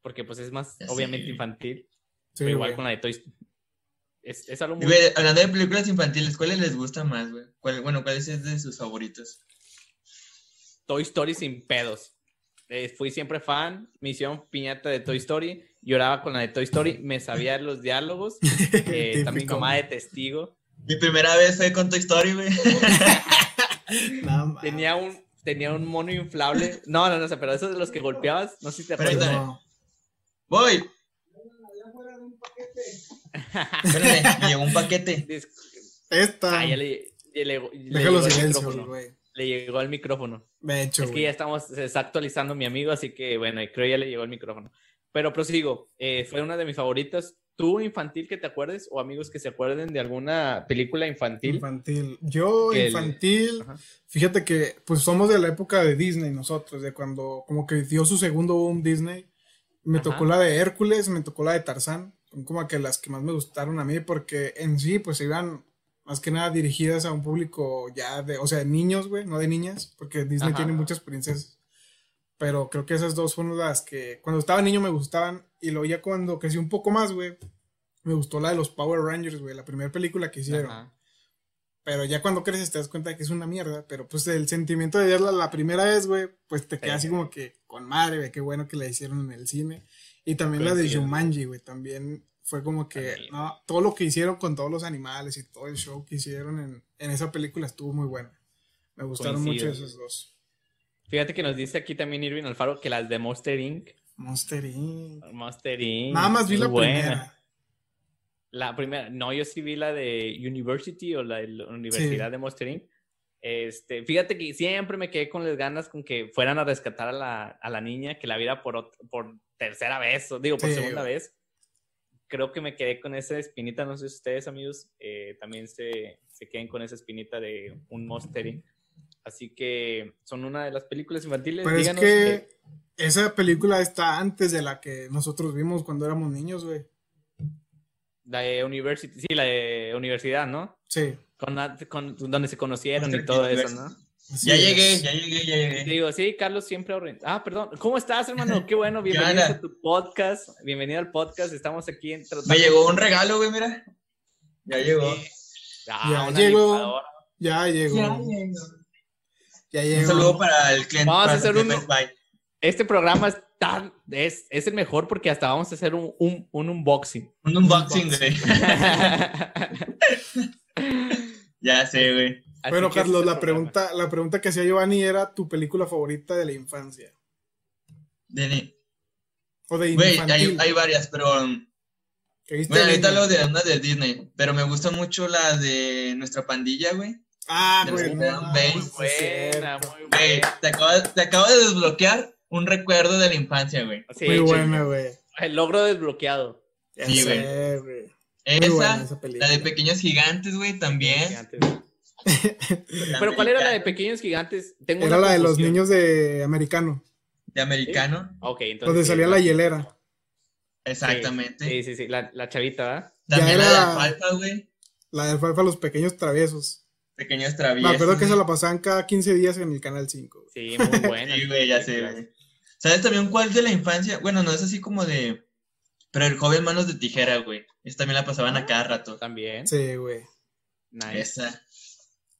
porque pues es más Ya obviamente infantil, Sí, pero igual güey. con la de Toy Story. Es, es algo Y, muy... güey, hablando de películas infantiles, ¿cuáles les gusta más, güey? ¿Cuál- bueno, ¿cuáles es de sus favoritos? Toy Story sin pedos. Eh, fui siempre fan, me hicieron piñata de Toy Story, lloraba con la de Toy Story, me sabía los diálogos, eh, también mamá de testigo. Mi primera vez fue con Toy Story, güey. No. Tenía un, tenía un mono inflable. No, no, no sé, pero esos de los que golpeabas, no sé si te acuerdas. Voy. Espérame, me llegó un paquete. Esta. Ah, ya le, ya le- le Déjalo llegó el silencio, güey. Le llegó el micrófono. De hecho, Es que ya estamos, se está actualizando mi amigo, así que bueno, creo ya le llegó el micrófono. Pero prosigo, eh, fue una de mis favoritas. ¿Tú infantil que te acuerdes o amigos que se acuerden de alguna película infantil? Infantil. Yo, El- infantil, Ajá. fíjate que pues somos de la época de Disney nosotros, de cuando como que dio su segundo boom Disney. Me Ajá. tocó la de Hércules, me tocó la de Tarzán, son como que las que más me gustaron a mí porque en sí pues iban más que nada dirigidas a un público ya de, o sea, de niños, güey, no de niñas, porque Disney Ajá. tiene muchas princesas. Pero creo que esas dos fueron las que cuando estaba niño me gustaban y luego ya cuando crecí un poco más, güey, me gustó la de los Power Rangers, güey, la primera película que hicieron. Ajá. Pero ya cuando creces te das cuenta de que es una mierda. Pero pues el sentimiento de verla la primera vez, güey, pues te queda Sí. así como que con madre, güey, qué bueno que la hicieron en el cine. Y también la de. Jumanji, güey, también fue como que, También. no, todo lo que hicieron con todos los animales y todo el show que hicieron en, en esa película estuvo muy bueno. Me gustaron Coincido. mucho esos dos. Fíjate que nos dice aquí también Irving Alfaro que las de Monster Inc. Monster Inc. Monster Inc. Nada más vi la buena. primera. La primera, no, yo sí vi la de University o la de la Universidad de Monster Inc. Este, fíjate que siempre me quedé con las ganas con que fueran a rescatar a la, a la niña, que la viera por, por tercera vez, o digo, por Sí, segunda güey. vez. Creo que me quedé con esa espinita, no sé si ustedes, amigos, eh, también se, se queden con esa espinita de un Monster Inc. Así que son una de las películas infantiles. Pero es Díganos, que eh, esa película está antes de la que nosotros vimos cuando éramos niños, güey. La de University, sí, la de Universidad, ¿no? Sí. Con, la- con- donde se conocieron y todo eso. ¿no? Ya llegué, ya llegué, ya Te llegué. digo, sí, Carlos siempre. Ah, perdón. ¿Cómo estás, hermano? Qué bueno. Bienvenido a tu podcast. Bienvenido al podcast. Estamos aquí en Me llegó un regalo, güey, mira. Ya llegó. Ah, Ya llegó. Ya llegó. Ya Ya Un llegó. saludo para el cliente. Vamos a para hacer Buy. Este programa es tan. Es, es el mejor porque hasta vamos a hacer un, un, un unboxing. Un unboxing, güey. Ya sé, güey. Bueno, Carlos, es el la pregunta, la pregunta que hacía Giovanni era tu película favorita de la infancia. Dele. O de Güey, hay, hay varias, pero. um, Bueno, de ahorita hablo de una de Disney. Pero me gusta mucho la de nuestra pandilla, güey. Ah, de güey. no, Muy buena, muy Güey, buena. te acabo, te acabo de desbloquear un recuerdo de la infancia, güey. Sí, Muy sí, buena, güey. El logro desbloqueado. Ya Sí, güey. Esa, la de Pequeños Gigantes, güey, también. Pero ¿cuál era la de Pequeños Gigantes? Tengo Era la de los niños de americano, De americano. Ok, entonces. donde sí, salía la hielera. Exactamente. Sí, sí, sí, la, la chavita, ¿verdad? También Ya la de Alfalfa, güey. La de Alfalfa, los pequeños traviesos. Pequeños Me traviesos. acuerdo que esa güey. la pasaban cada 15 días en el canal 5. güey. Sí, muy buena. Sí, güey, ya sé, güey. ¿Sabes también cuál de la infancia? Bueno, no es así como de. Pero el joven manos de tijera, güey. Esa también la pasaban a cada rato. También. Sí, güey. Nice. Esa.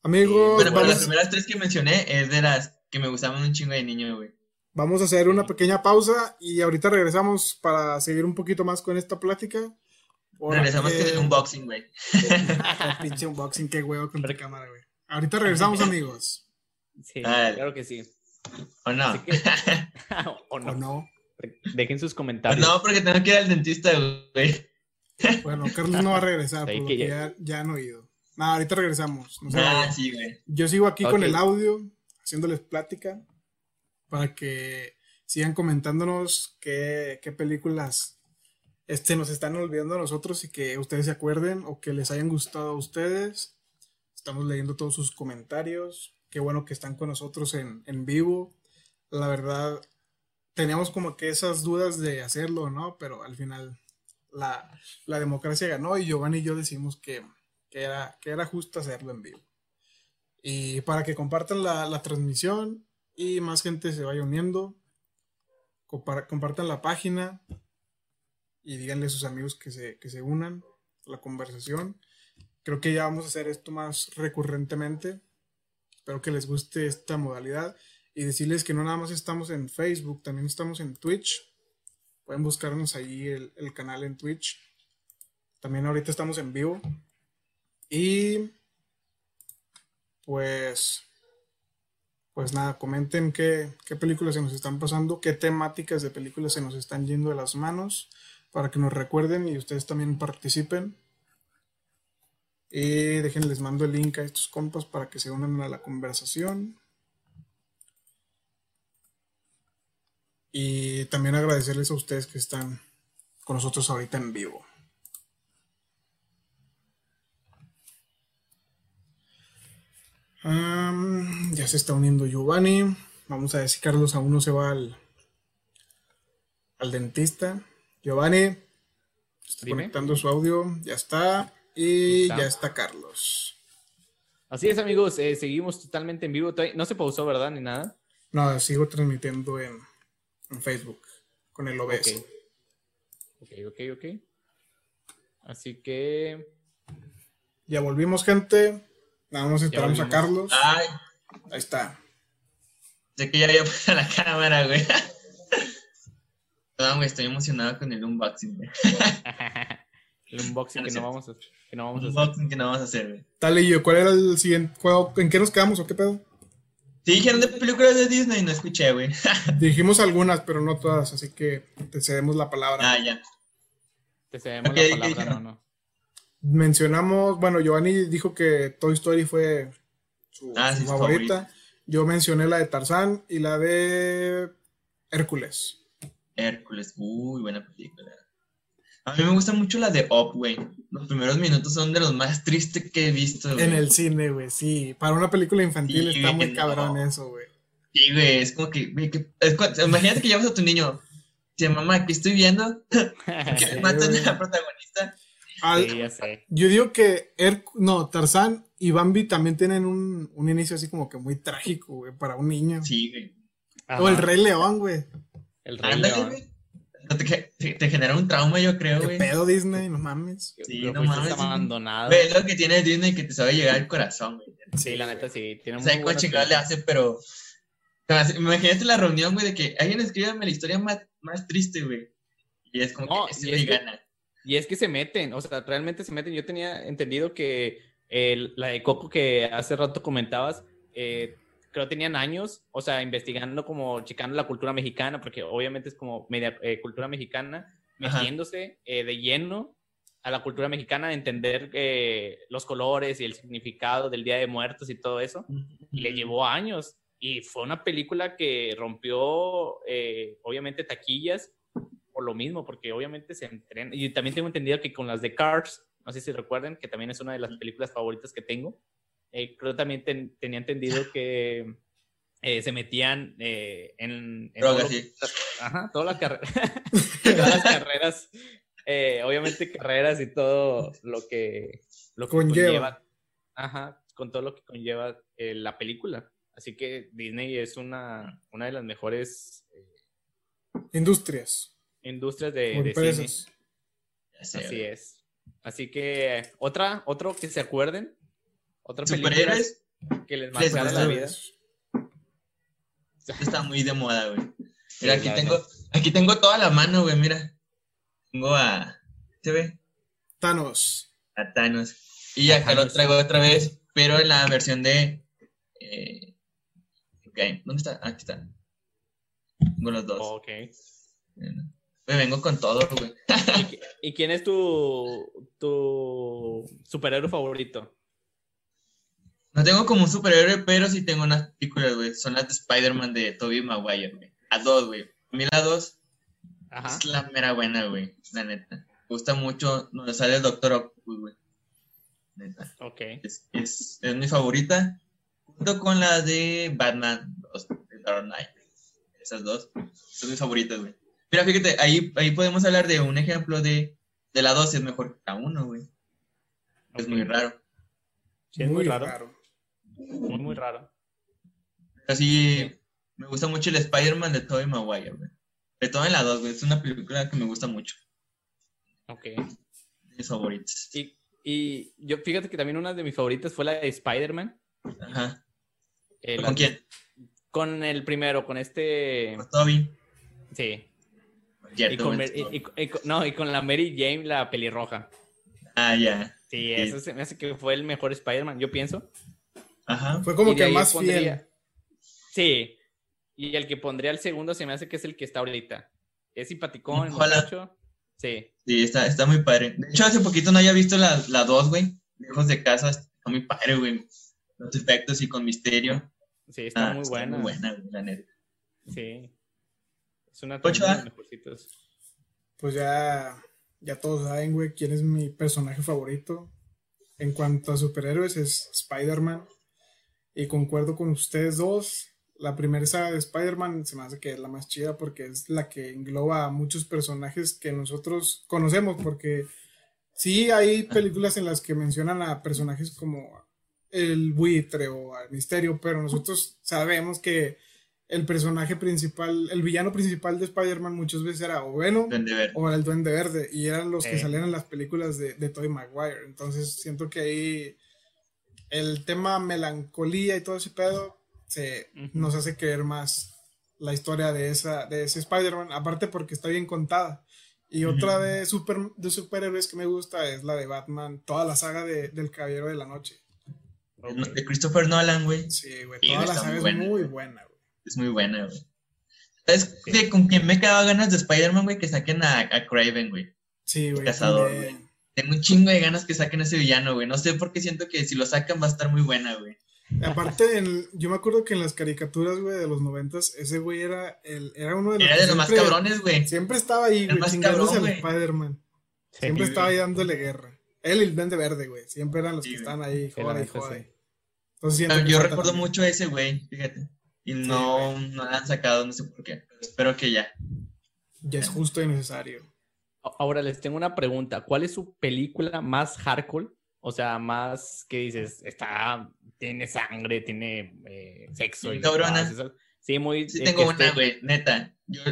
Amigos, Bueno, pero vamos, las primeras tres que mencioné es de las que me gustaban un chingo de niño, güey. vamos a hacer una pequeña pausa y ahorita regresamos para seguir un poquito más con esta plática. Porque- Regresamos con el unboxing, güey. Pinche unboxing, qué huevo con tu cámara, güey. Ahorita regresamos, amigos. Sí, claro que sí. ¿O no? Así que- o ¿O no. Dejen sus comentarios. no, porque tengo que ir al dentista, güey. Bueno, Carlos no va a regresar, Ahí por lo que que ya- ya, ya han oído. No, ahorita regresamos. no Ah, vayan. sí, güey. Yo sigo aquí con el audio, haciéndoles plática, para que sigan comentándonos qué, qué películas este, nos están olvidando a nosotros y que ustedes se acuerden o que les hayan gustado a ustedes. Estamos leyendo todos sus comentarios. Qué bueno que están con nosotros en, en vivo. La verdad, teníamos como que esas dudas de hacerlo, ¿no? Pero al final la, la democracia ganó y Giovanni y yo decimos que, que era, que era justo hacerlo en vivo. Y para que compartan la, la transmisión y más gente se vaya uniendo, compartan la página y díganle a sus amigos que se, que se unan a la conversación. Creo que ya vamos a hacer esto más recurrentemente. Espero que les guste esta modalidad y decirles que no nada más estamos en Facebook, también estamos en Twitch. Pueden buscarnos ahí el, el canal en Twitch. También ahorita estamos en vivo. Y pues pues nada, comenten qué, qué, películas se nos están pasando, qué temáticas de películas se nos están yendo de las manos, para que nos recuerden y ustedes también participen. Y dejen, les mando el link a estos compas para que se unan a la conversación. Y también agradecerles a ustedes que están con nosotros ahorita en vivo. ya se está uniendo Giovanni. Vamos a ver si Carlos aún no se va al, al dentista. Giovanni, está conectando su audio. Ya está. Y ya está Carlos. Así es, amigos. Eh, seguimos totalmente en vivo. No se pausó, ¿verdad? Ni nada. No, sigo transmitiendo en, Facebook con el OBS. Ok, ok, ok. Así que. Ya volvimos, gente. Nada más esperamos a Carlos. Ay. Ahí está. Sé que ya había puesto la cámara, güey. No, güey, estoy emocionado con el unboxing, güey. el unboxing que, no vamos a, que no vamos a hacer. Unboxing que no vamos a hacer, güey. Dale, yo, ¿cuál era el siguiente juego? ¿En qué nos quedamos o qué pedo? Sí, dijeron de películas de Disney, no escuché, güey. Dijimos algunas, pero no todas, así que te cedemos la palabra. Ah, ya. Te cedemos la palabra, no, no mencionamos, bueno, Giovanni dijo que Toy Story fue su, ah, favorita. Yo mencioné la de Tarzán y la de Hércules. Hércules, uy, buena película. A mí me gusta mucho la de Up, güey. Los primeros minutos son de los más tristes que he visto. En el cine, güey, sí. Para una película infantil está muy cabrón eso, güey. Sí, güey, es como que, imagínate que llevas a tu niño. Dice, mamá, ¿qué estoy viendo? que matan a la protagonista yo digo que no, Tarzán y Bambi también tienen un, un inicio así como que muy trágico, güey, para un niño. Sí, güey. O el Rey León, güey. El Rey León. Te, te, genera un trauma, yo creo, güey. pedo Disney? No mames. Sí, no mames. abandonado. es lo que tiene Disney que te sabe llegar al corazón, güey. Sí, la neta sí. Tiene o sea, cómo chingado le hace, pero... Imagínate la reunión, güey, de que alguien escríbame la historia más, más triste, güey. Y es como que se le gana. Y es que se meten, o sea, realmente se meten. Yo tenía entendido que la de Coco que hace rato comentabas, eh, creo tenían años, o sea, investigando como checando la cultura mexicana, porque obviamente es como media eh, cultura mexicana, metiéndose eh, de lleno a la cultura mexicana, entender los colores y el significado del Día de Muertos y todo eso. Y le llevó años. Y fue una película que rompió, obviamente, taquillas por lo mismo, porque obviamente se entrena. Y también tengo entendido que con las de Cars, no sé si recuerden, que también es una de las películas favoritas que tengo. Eh, creo también tenía entendido que eh, se metían eh, en, ajá, todas las, todas las carreras, obviamente carreras y todo lo que, lo conlleva. Ajá, con todo lo que conlleva la película. Así que Disney es una, una de las mejores industrias industrias de, cine. Así es. Así que otra, otro que se acuerden, otra película que les marcara la vida. Está muy de moda, güey. Mira, aquí tengo, aquí tengo toda la mano, güey, mira. Tengo a, ¿se ve? Thanos. A Thanos. Y acá lo traigo otra vez, pero en la versión de... Eh, ok, ¿dónde está? Aquí está. Tengo los dos. ok. Me vengo con todo, güey. ¿Y, quién es tu, tu superhéroe favorito? No tengo como un superhéroe, pero sí tengo unas películas, güey. Son las de Spider-Man de Tobey Maguire, güey. A dos, güey. A mí la dos es la mera buena, güey. La neta. Me gusta mucho donde sale el Doctor Octopus, güey. Neta. Ok. Es, es, es, mi favorita. Junto con la de Batman, de Dark Knight. Esas dos son mis favoritas, güey. Mira, fíjate, ahí, ahí podemos hablar de un ejemplo de, de la 2 es mejor que la 1, güey. Es muy raro. Sí, es muy, raro. Muy, muy raro. Así, me gusta mucho el Spider-Man de Tobey Maguire, güey. De todo en la 2, güey. Es una película que me gusta mucho. Ok. De mis favoritos. Y, y yo fíjate que también una de mis favoritas fue la de Spider-Man. Ajá. Eh, la- ¿Con quién? Con el primero, con este. Con Toby. Sí. Y Cierto, con, güey, Mer- y- y- y con- no, y con la Mary Jane, la pelirroja. Ah, ya. Sí, eso se me hace que fue el mejor Spider-Man, yo pienso. Ajá. Fue como que más pondría- fiel. Sí. Y el que pondría el segundo se me hace que es el que está ahorita. Es simpaticón, Ojalá. muchacho. Sí. Sí, está, está muy padre. De hecho, hace poquito no había visto la, la 2, güey. Lejos de casa. Está muy padre, güey. Los efectos y con misterio. Sí, está Ah, muy buena. Muy buena, güey, la neta. Sí. Es una Ocho, de ¿ah? las mejorcitas. Pues ya, ya todos saben, güey, quién es mi personaje favorito. En cuanto a superhéroes, es Spider-Man. Y concuerdo con ustedes dos. La primera saga de Spider-Man se me hace que es la más chida porque es la que engloba a muchos personajes que nosotros conocemos. Porque sí hay películas en las que mencionan a personajes como el buitre o al misterio, pero nosotros sabemos que el personaje principal, el villano principal de Spider-Man muchas veces era o Venom o el Duende Verde y eran los que salían en las películas de, de Tobey Maguire. Entonces siento que ahí el tema melancolía y todo ese pedo se nos hace creer más la historia de esa de ese Spider-Man, aparte porque está bien contada. Y otra de super de superhéroes que me gusta es la de Batman, toda la saga de, del Caballero de la Noche. De Christopher Nolan, güey. Sí, güey, Sí, toda la está saga muy es muy buena, güey. Es muy buena, güey. ¿Sabes de con quién me quedaba ganas de Spider-Man, güey? Que saquen a, a Craven, güey. Sí, güey. Cazador, también. Tengo un chingo de ganas que saquen a ese villano, güey. No sé por qué siento que si lo sacan va a estar muy buena, güey. Aparte, en- yo me acuerdo que en las caricaturas, güey, de los noventas, ese güey era, el, era uno de los Era de los más cabrones, güey. Siempre estaba ahí, El güey, más chingándose cabrón, al. Spider-Man. Sí. Siempre Sí, estaba ahí dándole guerra. Él y el Duende Verde, güey. Siempre eran los Sí, que güey. estaban ahí, Sí, joder, joder. sí. Entonces Yo, recuerdo también. mucho a ese güey, fíjate. Y no, no la han sacado, no sé por qué. Pero espero que ya. Ya es justo y necesario. Ahora les tengo una pregunta. ¿Cuál es su película más hardcore? O sea, más que dices, está, tiene sangre, tiene eh, sexo y Cabrona. demás. Sí, muy. Sí eh, tengo una, esté- güey, neta. Yo,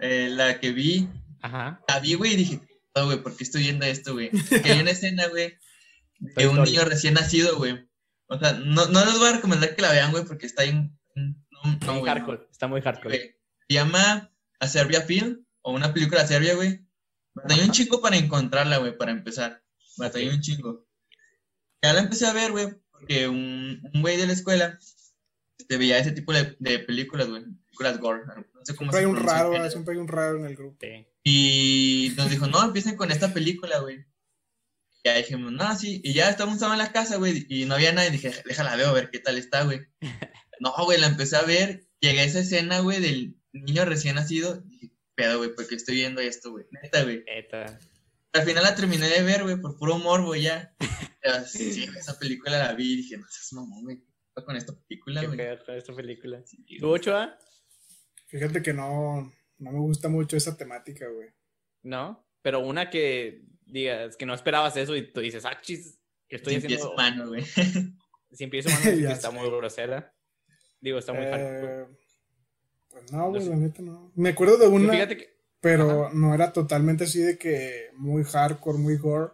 eh, la que vi, Ajá. la vi, güey, y dije, no, güey, ¿por qué estoy viendo esto, güey? Que hay una escena, güey, de Toy un Story. niño recién nacido, güey. O sea, no, no les voy a recomendar que la vean, güey, porque está ahí. No, Está no, muy hardcore. Está muy hardcore. Se llama A Serbia Film, o una película serbia, güey. Batallé un chingo para encontrarla, güey, para empezar. Batallé un chingo. Ya la empecé a ver, güey, porque un un güey de la escuela este, veía ese tipo de, de películas, güey. Películas gore. No sé cómo Siempre hay se un pronuncia el raro, siempre hay un raro en el grupo. Sí. Y nos dijo, no, empiecen con esta película, güey. Y ya dijimos, no, sí. Y ya estábamos en la casa, güey, y no había nadie. Dije, déjala veo, a ver qué tal está, güey. No, güey, la empecé a ver. Llegué a esa escena, güey, del niño recién nacido. Pedo, güey, porque estoy viendo esto, güey. Neta, güey. Neta. Al final la terminé de ver, güey, por puro morbo ya. Pero sí, esa película la vi y dije, no seas mamón, güey. ¿qué pasa con esta película, güey? con esta película. Sí, ¿Tú. Ochoa? Fíjate que no, no me gusta mucho esa temática, güey. No. Pero una que digas que no esperabas eso y tú dices, ah, chis, estoy Sin pies haciendo. humano, güey. Si empiezo mano, Ya está muy grosera. Digo, está muy. Eh, no, güey, la neta no. Me acuerdo de una, que. pero no era totalmente así de que muy hardcore, muy gore.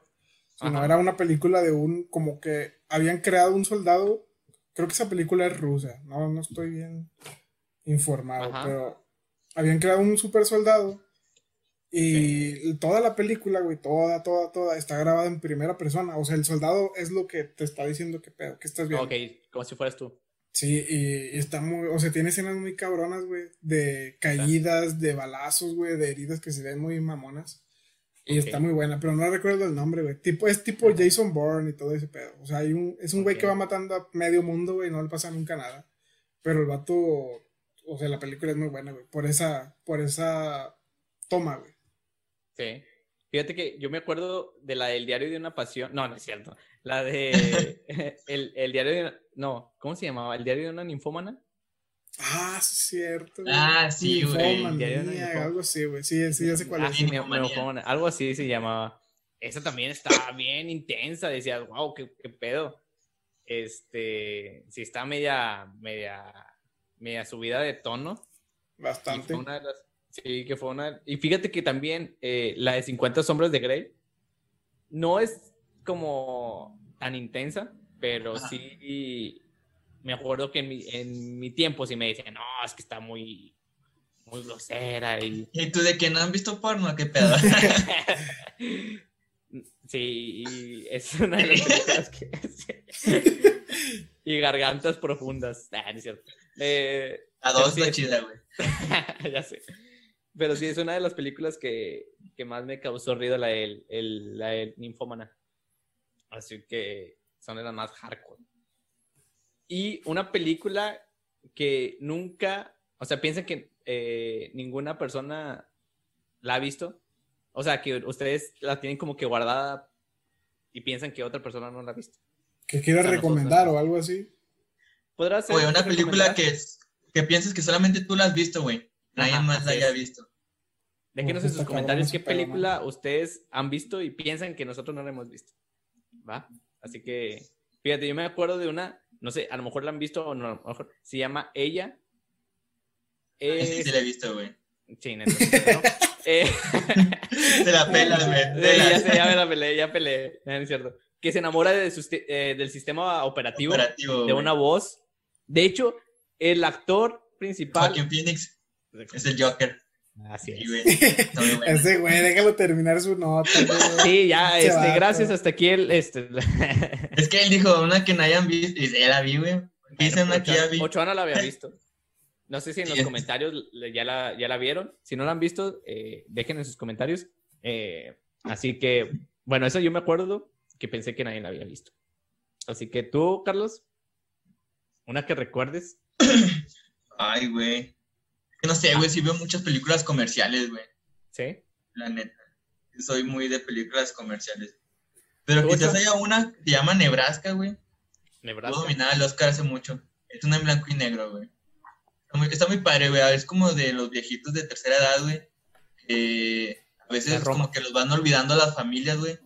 Sino Ajá. era una película de un, como que habían creado un soldado. Creo que esa película es rusa. No, no estoy bien informado, Ajá. pero habían creado un super soldado. Y toda la película, güey, toda, toda, toda, está grabada en primera persona. O sea, el soldado es lo que te está diciendo que pedo, que estás viendo. Ok, como si fueras tú. Sí, y, y está muy, o sea, tiene escenas muy cabronas, güey, de caídas, de balazos, güey, de heridas que se ven muy mamonas. Y está muy buena, pero no recuerdo el nombre, güey. Tipo, es tipo Jason Bourne y todo ese pedo. O sea, hay un, es un güey que va matando a medio mundo, güey, no le pasa nunca nada. Pero el vato, o sea, la película es muy buena, güey, por esa, por esa toma, güey. Sí. Fíjate que yo me acuerdo de la del diario de una pasión. No, no es cierto. La de el, el diario de no, ¿cómo se llamaba? ¿El diario de una ninfómana? Ah, sí, es cierto. güey. Ah, sí, güey. Algo así, güey. Sí, sí, ya sé cuál Ah, es. ninfómana, algo así se llamaba. Esa también estaba bien intensa. Decías, wow, qué, qué pedo. Este, sí está media, media, media subida de tono. Bastante. fue una de las, Sí, que fue una. Y fíjate que también eh, la de 50 Sombras de Grey no es como tan intensa, pero Ajá. sí me acuerdo que en mi, en mi tiempo sí me decían, no, es que está muy, muy grosera y. ¿Y tú de que no han visto porno? ¿Qué pedo? Sí, y es una de las películas que. y gargantas profundas. Ah, no es cierto. Eh, A dos sí es- chida, güey. ya sé. Pero sí, es una de las películas que, que más me causó ruido, la del, el, la del Ninfómana. Así que son las más hardcore. Y una película que nunca, o sea, piensan que eh, ninguna persona la ha visto. O sea, que ustedes la tienen como que guardada y piensan que otra persona no la ha visto. Que quieras nosotros. recomendar o algo así. ¿Podrá ser Güey, una película que, es- que piensas que solamente tú la has visto, güey. Nadie más la haya visto. Déjenos en sus comentarios qué película ustedes han visto y piensan que nosotros no la hemos visto. ¿Va? Así que, fíjate, yo me acuerdo de una, no sé, a lo mejor la han visto o no, a lo mejor se llama Ella. Ese sí Es... la he visto, güey. Sí, neta, ¿no? Eh, Te la pelas, güey. sí, ya sé, ya me la peleé, ya peleé, no, es cierto. Que se enamora de su sti- eh, del sistema operativo, Operativo, de una voz. De hecho, el actor principal... Joaquin Phoenix es el Joker. Así es. Güey. Bueno. Ese güey, déjalo terminar su nota, güey. Sí, ya, este, va, gracias, hasta aquí el, este, Es que él dijo una que no hayan visto. Y la vi, güey. Dice una que ya vi. Ochoa no la había visto. No sé si en los comentarios ya la, ya la vieron. Si no la han visto, eh, dejen en sus comentarios. Eh, así que, bueno, eso yo me acuerdo que pensé que nadie la había visto. Así que tú, Carlos, una que recuerdes. Ay, güey. Es no sé, güey. Sí veo muchas películas comerciales, güey. ¿Sí? La neta. Soy muy de películas comerciales. Pero ¿Tú, quizás haya una que se llama Nebraska, güey. Nebraska. nominada al Oscar hace mucho. Es una en blanco y negro, güey. Está muy, está muy padre, güey. Es como de los viejitos de tercera edad, güey. A veces Roma. como que los van olvidando a las familias, güey.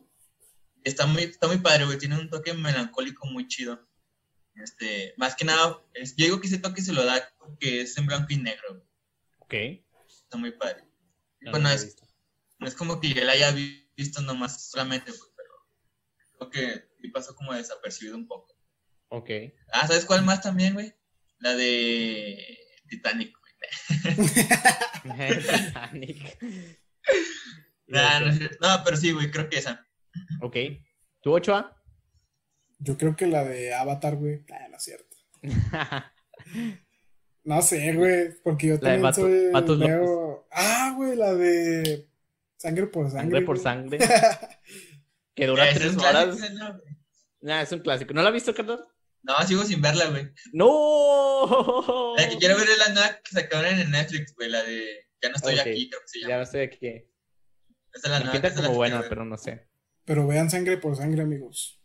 Está muy, está muy padre, güey. Tiene un toque melancólico muy chido. Este, más que nada, es- yo digo que ese toque se lo da porque es en blanco y negro, güey. Ok. Está muy padre. Y No, no no la he es, no es como que yo la haya vi- visto nomás solamente, pues, pero creo que pasó como desapercibido un poco. Ok. Ah, ¿sabes cuál más también, güey? La de Titanic, güey. Titanic. Nah, no, es- no, pero sí, güey, creo que esa. Ok. ¿Tú, Ochoa? Yo creo que la de Avatar, güey. Ah, no es cierto. No sé, güey. Porque yo La de también vato- soy vatos medio- Ah, güey, la de Sangre por Sangre. Sangre por güey. sangre. Que dura tres horas. clásico, ¿no? Nah, es un clásico. ¿No la has visto, Carlos? No, sigo sin verla, güey. ¡No! La que quiero ver es la nueva que sacaron en Netflix, güey, la de Ya no estoy aquí, creo que se Ya no de qué. Esa es la Me nueva. esa como que buena, pero no sé. Pero vean Sangre por Sangre, amigos.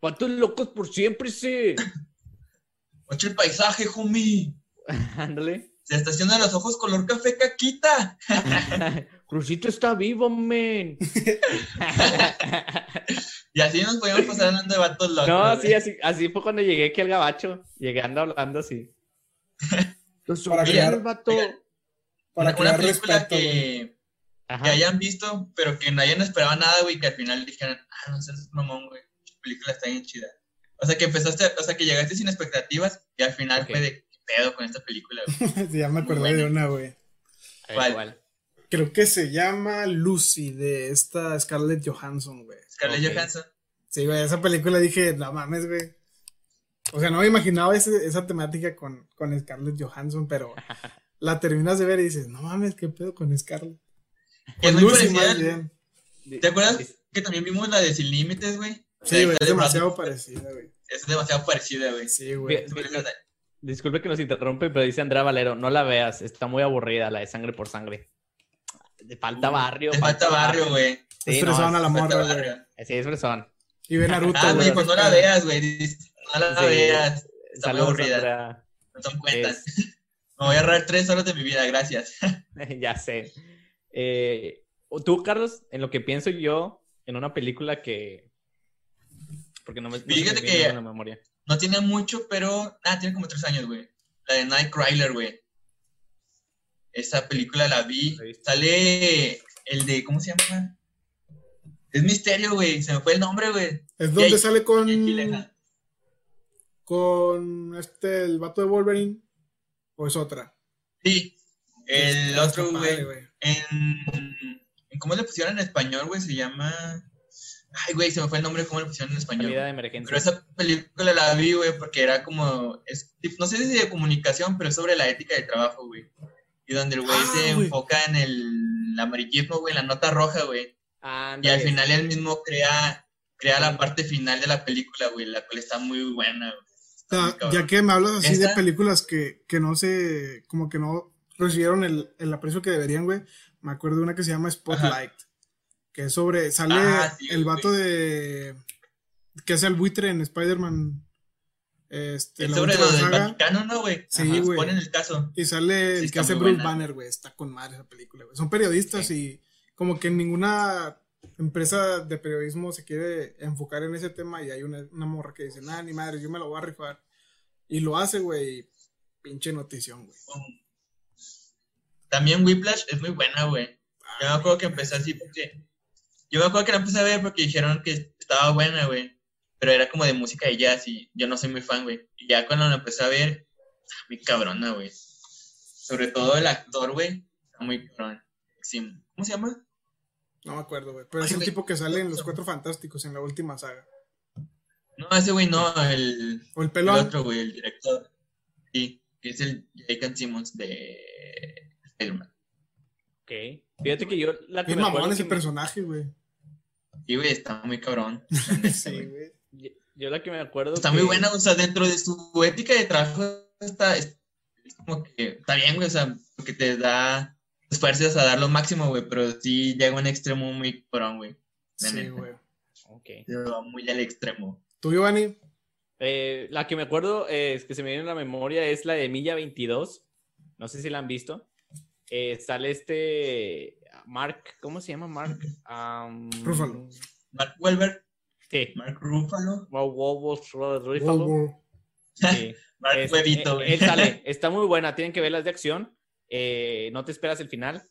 ¿Cuántos locos por siempre, sí? Ocho el paisaje, homie. Ándale. Se estaciona los ojos color café caquita. Crucito está vivo, men. Y así nos podíamos pasar hablando de vatos locos. no, sí, así, así fue cuando llegué aquí al gabacho. Llegando hablando así. Para crear- vato. Para Una, una crear película respeto, que, hayan visto, pero que nadie no esperaba nada, güey, que al final dijeran, ah, no seas mamón, güey, la película está bien chida. O sea, que empezaste, o sea, que llegaste sin expectativas y al final fue de, ¿qué pedo con esta película, güey? Ya me acordé de una, güey. ¿Cuál? ¿cuál? Creo que se llama Lucy, de esta Scarlett Johansson, güey. Scarlett. Johansson. Sí, güey, esa película dije, no mames, güey. O sea, no me imaginaba ese- esa temática con, con Scarlett Johansson, pero la terminas de ver y dices, no mames, qué pedo con Scarlett. Que es Con muy Lucy, parecida. más bien. ¿Te acuerdas que también vimos la de Sin Límites, güey? Sí, güey, es de demasiado parecida, güey. Es demasiado parecida, güey. Sí, güey. Disculpe que nos interrumpe, pero dice Andrea Valero, no la veas, está muy aburrida la de sangre por sangre. Le falta barrio. Te falta barrio, güey. Sí, Es no, fresona la morra, güey. Sí, es fresón. Y ve Naruto, Ah, güey, pues no la veas, güey. No la Sí. veas. Está muy Saludos, aburrida. Andrea. No son cuentas. Me voy a ahorrar tres horas de mi vida, gracias. ya sé. Eh, tú, Carlos, en lo que pienso yo, en una película que... Porque no me, no me Fíjate viene que- a la memoria. No tiene mucho, pero. Ah, tiene como tres años, güey. La de Nightcrawler, güey. Esa película la vi. Sale el de, ¿cómo se llama? Es misterio, güey. Se me fue el nombre, güey. Es donde Jake- sale con. Con este, el vato de Wolverine. ¿O es otra? Sí. El otro, güey. En, en ¿Cómo le pusieron en español, güey? Se llama. Ay, güey, se me fue el nombre. ¿Cómo le pusieron en español? Salida de emergencia. Pero esa película la vi, güey, porque era como. Es, no sé si de comunicación, pero es sobre la ética de trabajo, güey. Y donde el güey Ah, se güey. enfoca en el amarillismo, güey, en la nota roja, güey. Y Ándale, al final él mismo crea, crea la parte final de la película, güey, la cual está muy buena, güey. Está muy Ya, que me hablas así de películas que, que no se. Como que no recibieron el, el aprecio que deberían, güey. Me acuerdo de una que se llama Spotlight. Que es sobre. Sale Ah, sí, el vato de. Que hace el buitre en Spider-Man. Este, Es sobre lo del Vaticano, ¿no, güey? Sí, güey. Ponen el caso. Y sale Sí, el que hace Bruce buena. Banner, güey. Está con madre esa película, güey. Son periodistas y como que ninguna empresa de periodismo se quiere enfocar en ese tema y hay una, una morra que dice, nada, ni madre, yo me lo voy a rifar. Y lo hace, güey. Pinche notición, güey. También Whiplash es muy buena, güey. Yo me acuerdo que empecé así porque. Yo me acuerdo que la empecé a ver porque dijeron que estaba buena, güey. Pero era como de música de jazz y yo no soy muy fan, güey. Y ya cuando la empecé a ver, está muy cabrona, güey. Sobre todo el actor, güey. Está muy cabrón. Sí. ¿Cómo se llama? No me acuerdo, güey. Pero Ay, es el tipo que sale en Los Cuatro Fantásticos en la última saga. No, ese güey no, el, O el el pelón. otro, güey, el director. Sí, que es el Jake Simmons de Spider-Man. Ok. Fíjate que yo la que Bien me mamón ese que personaje, güey. Sí, güey, está muy cabrón. sí, güey. yo, yo la que me acuerdo Está que- muy buena, o sea, dentro de su ética de trabajo está, es, como que está bien, güey, o sea, porque te da esfuerzos a dar lo máximo, güey, pero sí llega a un extremo muy cabrón, güey. Sí, güey. Ok. Va muy al extremo. ¿Tú, Giovanni? Eh, la que me acuerdo eh, es que se me viene a la memoria es la de Milla 22. No sé si la han visto. Eh, sale este Mark, ¿cómo se llama Mark? Am, Ruffalo. Mark Wahlberg, Sí. Mark Ruffalo, Wow, wow, wow, Wow, Ruffalo. wow. Sí. Mark Es- Huevito, eh, güey. él sale, está muy buena, tienen que verlas de acción. eh, no te esperas el final.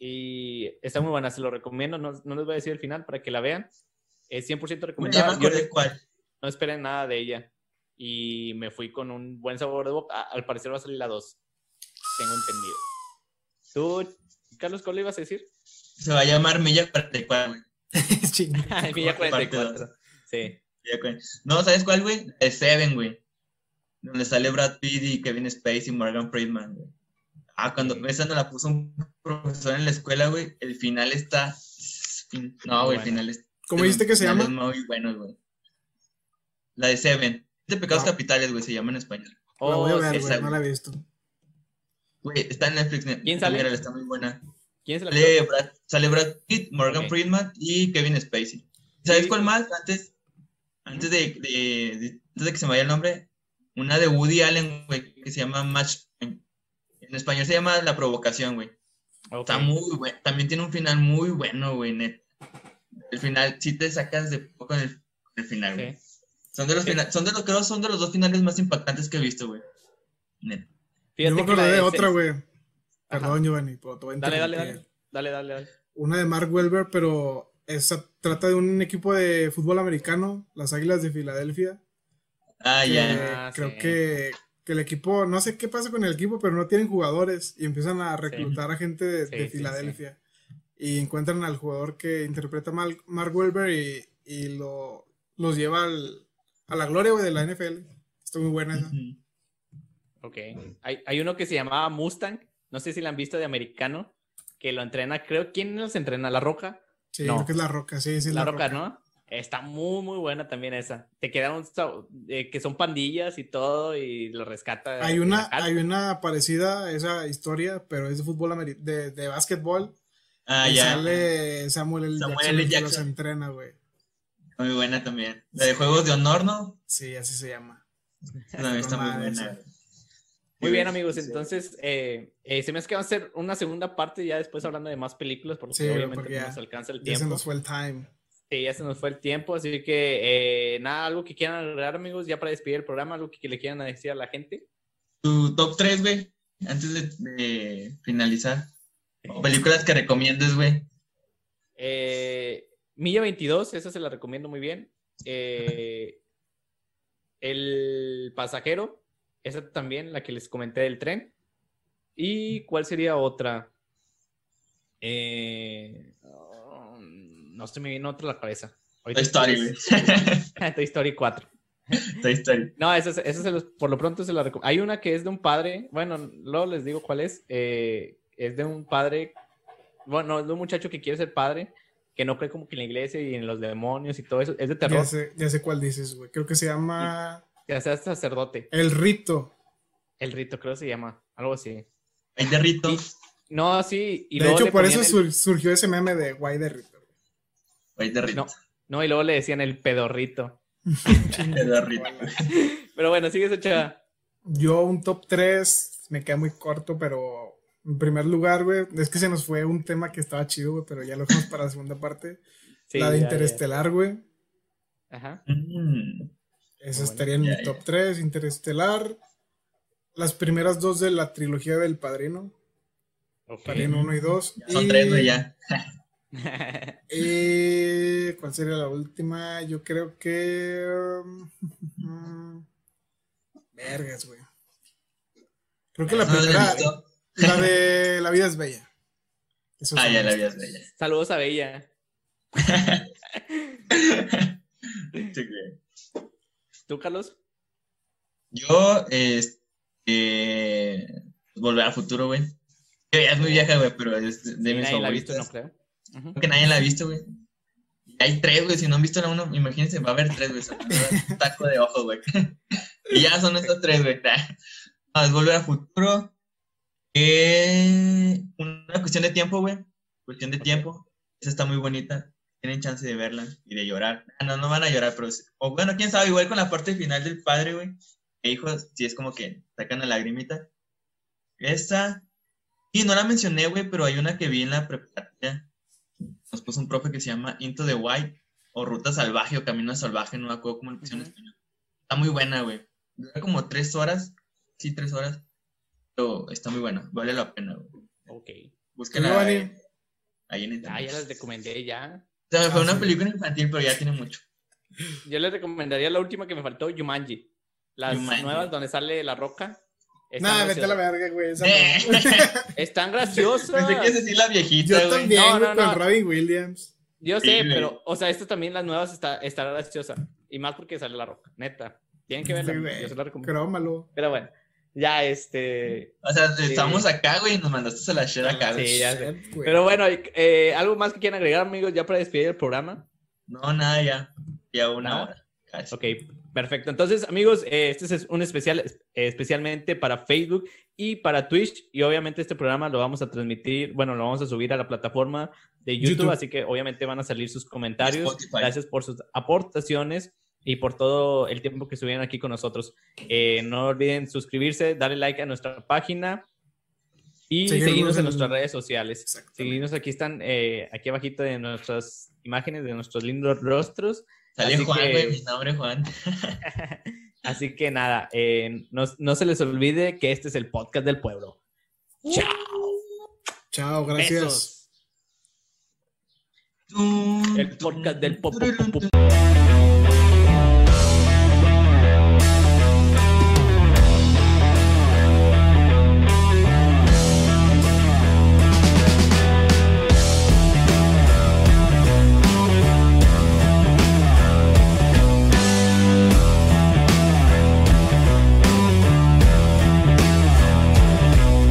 Y está muy buena, se lo recomiendo. No, no les voy a decir el final para que la vean. Es 100% Ya me recomendada. Yo acordé no, cuál. no esperen nada de ella. Y me fui con un buen sabor de boca. Al parecer va a salir la 2. Tengo entendido. ¿Tú, Carlos, cuál le ibas a decir? Se va a llamar Milla 44, güey. Milla Parte 44. dos. Sí. No, ¿sabes cuál, güey? De Seven, güey. Donde sale Brad Pitt y Kevin Spacey y Morgan Friedman, güey. Ah, cuando esa nos la puso un profesor en la escuela, güey. El final está. No, güey, el final es. ¿Cómo dijiste que se llama? Es muy bueno, güey. La de Seven. De Pecados Ah. Capitales, güey, se llama en español. La voy a Oh, ver, güey. No la he visto. Güey, está en Netflix. ¿Quién sale? Mírala, está muy buena. ¿Quién la Sale Brad, sale Brad Pitt, Morgan Ok. Friedman y Kevin Spacey. ¿Sabes cuál más? Antes, antes de, de- de- antes de que se me vaya el nombre, una de Woody Allen, güey, que se llama Match. En español se llama La Provocación, güey. Está muy bueno. También tiene un final muy bueno, güey, net. El final, sí te sacas de poco en el, final, güey. Sí. Son de los Sí. son de los, creo, son de los dos finales más impactantes que he visto, güey. Net. Yo Fíjate me acordé de otra, güey. Perdón, Giovanni, pero te voy a Dale, dale, dale. Dale, dale, dale. Una de Mark Welber, pero esa trata de un equipo de fútbol americano, las Águilas de Filadelfia. Ah, ya. Ah, creo sí. que, que el equipo, no sé qué pasa con el equipo, pero no tienen jugadores y empiezan a reclutar a gente de, Sí, de sí, Filadelfia. Y encuentran al jugador que interpreta Mal- Mark Welber y, y lo, los lleva al- a la gloria güey, de la NFL. Está muy buena esa. Ok. Hay, hay uno que se llamaba Mustang. No sé si la han visto de americano. Que lo entrena, creo. ¿Quién los entrena? ¿La Roca? Sí, No. creo que es La Roca, sí, sí, es la, Roca, ¿no? Está muy, muy buena también esa. Te queda un. sab- eh, que son pandillas y todo y lo rescata. Hay una, hay una parecida a esa historia, pero es de fútbol ameri- de, de básquetbol. Ah, y ya. sale Samuel L. Samuel Jackson L. el que los entrena, güey. Muy buena también. La de Juegos de Honor, ¿no? Sí, así se llama. También está muy buena. Muy bien, amigos. sí. Entonces, eh, eh, se me hace que va a ser una segunda parte ya después hablando de más películas, porque Sí, obviamente porque no nos alcanza el Ya se tiempo. nos fue el time. Sí, ya se nos fue el tiempo, así que eh, nada, algo que quieran agregar, amigos, ya para despedir el programa, algo que le quieran decir a la gente. Tu top 3, güey. antes de, de finalizar. O películas que recomiendes, güey. Eh, Milla 22, esa se la recomiendo muy bien. Eh, el pasajero, esa también, la que les comenté del tren. ¿Y cuál sería otra? Eh, no se me viene otra a la cabeza. Toy Story, güey. Toy Story 4. Toy Story. No, esa, es- esa se los- por lo pronto se la recomiendo. Hay una que es de un padre, bueno, luego les digo cuál es. eh, es de un padre, bueno, es de un muchacho que quiere ser padre, que no cree como que en la iglesia y en los demonios y todo eso. Es de terror, Ya sé, ya sé cuál dices, güey. Creo que se llama que sea sacerdote. El Rito. El rito, creo que se llama, algo así. Hay de Rito. No, sí. Y de luego hecho, por eso el- sur- surgió ese meme de Guay de Rito. Hay de Rito. No, no, y luego le decían el pedorrito. Hay de Rito. Pero bueno, sigue esa chava. Yo un top 3 me queda muy corto, pero en primer lugar, güey, es que se nos fue un tema que estaba chido, güey, pero ya lo dejamos para la segunda parte. Sí, la de ya, Interestelar, güey. ya. Ajá. Mm. Esa Bueno, estaría en ya, mi top 3, Interestelar. Las primeras dos de la trilogía del Padrino. Ok. Padrino 1 y 2. Ya son tres, güey, ya. Eh, ¿Cuál sería la última? Yo creo que. um, vergas, güey. Creo que la No primera. La de La vida es bella. Ah, ya la los vi, ya tres. la vi. Saludos a Bella. Sí. ¿Tú, Carlos? Yo, este. Volver al futuro, güey. Ya es muy vieja, güey, pero es de, Sí, mis nadie la ha visto, no creo. Que nadie la ha visto, güey. Hay tres, güey. Si no han visto la uno, imagínense, va a haber tres, güey. Un taco de ojo, güey. y ya son estos tres, güey. No, es volver al futuro. Eh, una cuestión de tiempo, güey. Cuestión de tiempo. Esa está muy bonita. Tienen chance de verla y de llorar. Ah, No, no van a llorar, pero. O bueno, quién sabe, igual con la parte final del padre, güey. E hijos, sí es como que sacan la lagrimita. Esa. Y no la mencioné, güey, pero hay una que vi en la preparatoria nos puso un profe que se llama Into the Wild o Ruta Salvaje o Camino Salvaje, no me acuerdo cómo lo pusieron en español. Está muy buena, güey. Dura como tres horas, sí, tres horas, pero está muy buena, vale la pena, güey. Ok. Búsquenla ahí en Ah, internet. ya las recomendé ya. O sea, fue Ah, una sí. película infantil, pero ya tiene mucho. Yo les recomendaría la última que me faltó, Yumanji. Las nuevas donde sale la roca. Nah, vete a la verga, güey. esa Eh, no. Están graciosas. Pensé que decir la viejita, Yo güey. también, No, güey, no, con no. Robin Williams. Yo sé, pero, o sea, esta también, las nuevas, está, está graciosa. Y más porque sale la roca, neta. Tienen que verla, Sí, yo se la recomiendo. Crómalo. Pero bueno, ya este. O sea, estamos acá, güey, y nos mandaste a la share acá, güey. Sí, ya sé. Shit. Pero bueno, eh, algo más que quieran agregar, amigos, ya para despedir el programa. No, nada, ya. Ya una ¿Nada? hora. Casi. Ok, perfecto. Entonces, amigos, eh, este es un especial eh, especialmente para Facebook y para Twitch. Y obviamente este programa lo vamos a transmitir, bueno, lo vamos a subir a la plataforma de YouTube, YouTube. así que obviamente van a salir sus comentarios. Spotify. Gracias por sus aportaciones y por todo el tiempo que estuvieron aquí con nosotros. Eh, no olviden suscribirse, darle like a nuestra página y Seguirnos seguirnos en en- nuestras redes sociales. Seguirnos aquí están, eh, aquí abajito de nuestras imágenes, de nuestros lindos rostros. Sale Así Juan, que- güey, mi nombre es Juan. Así que nada, eh, no, no se les olvide que este es el podcast del pueblo. Chao. Chao, gracias. Besos. El podcast del pop.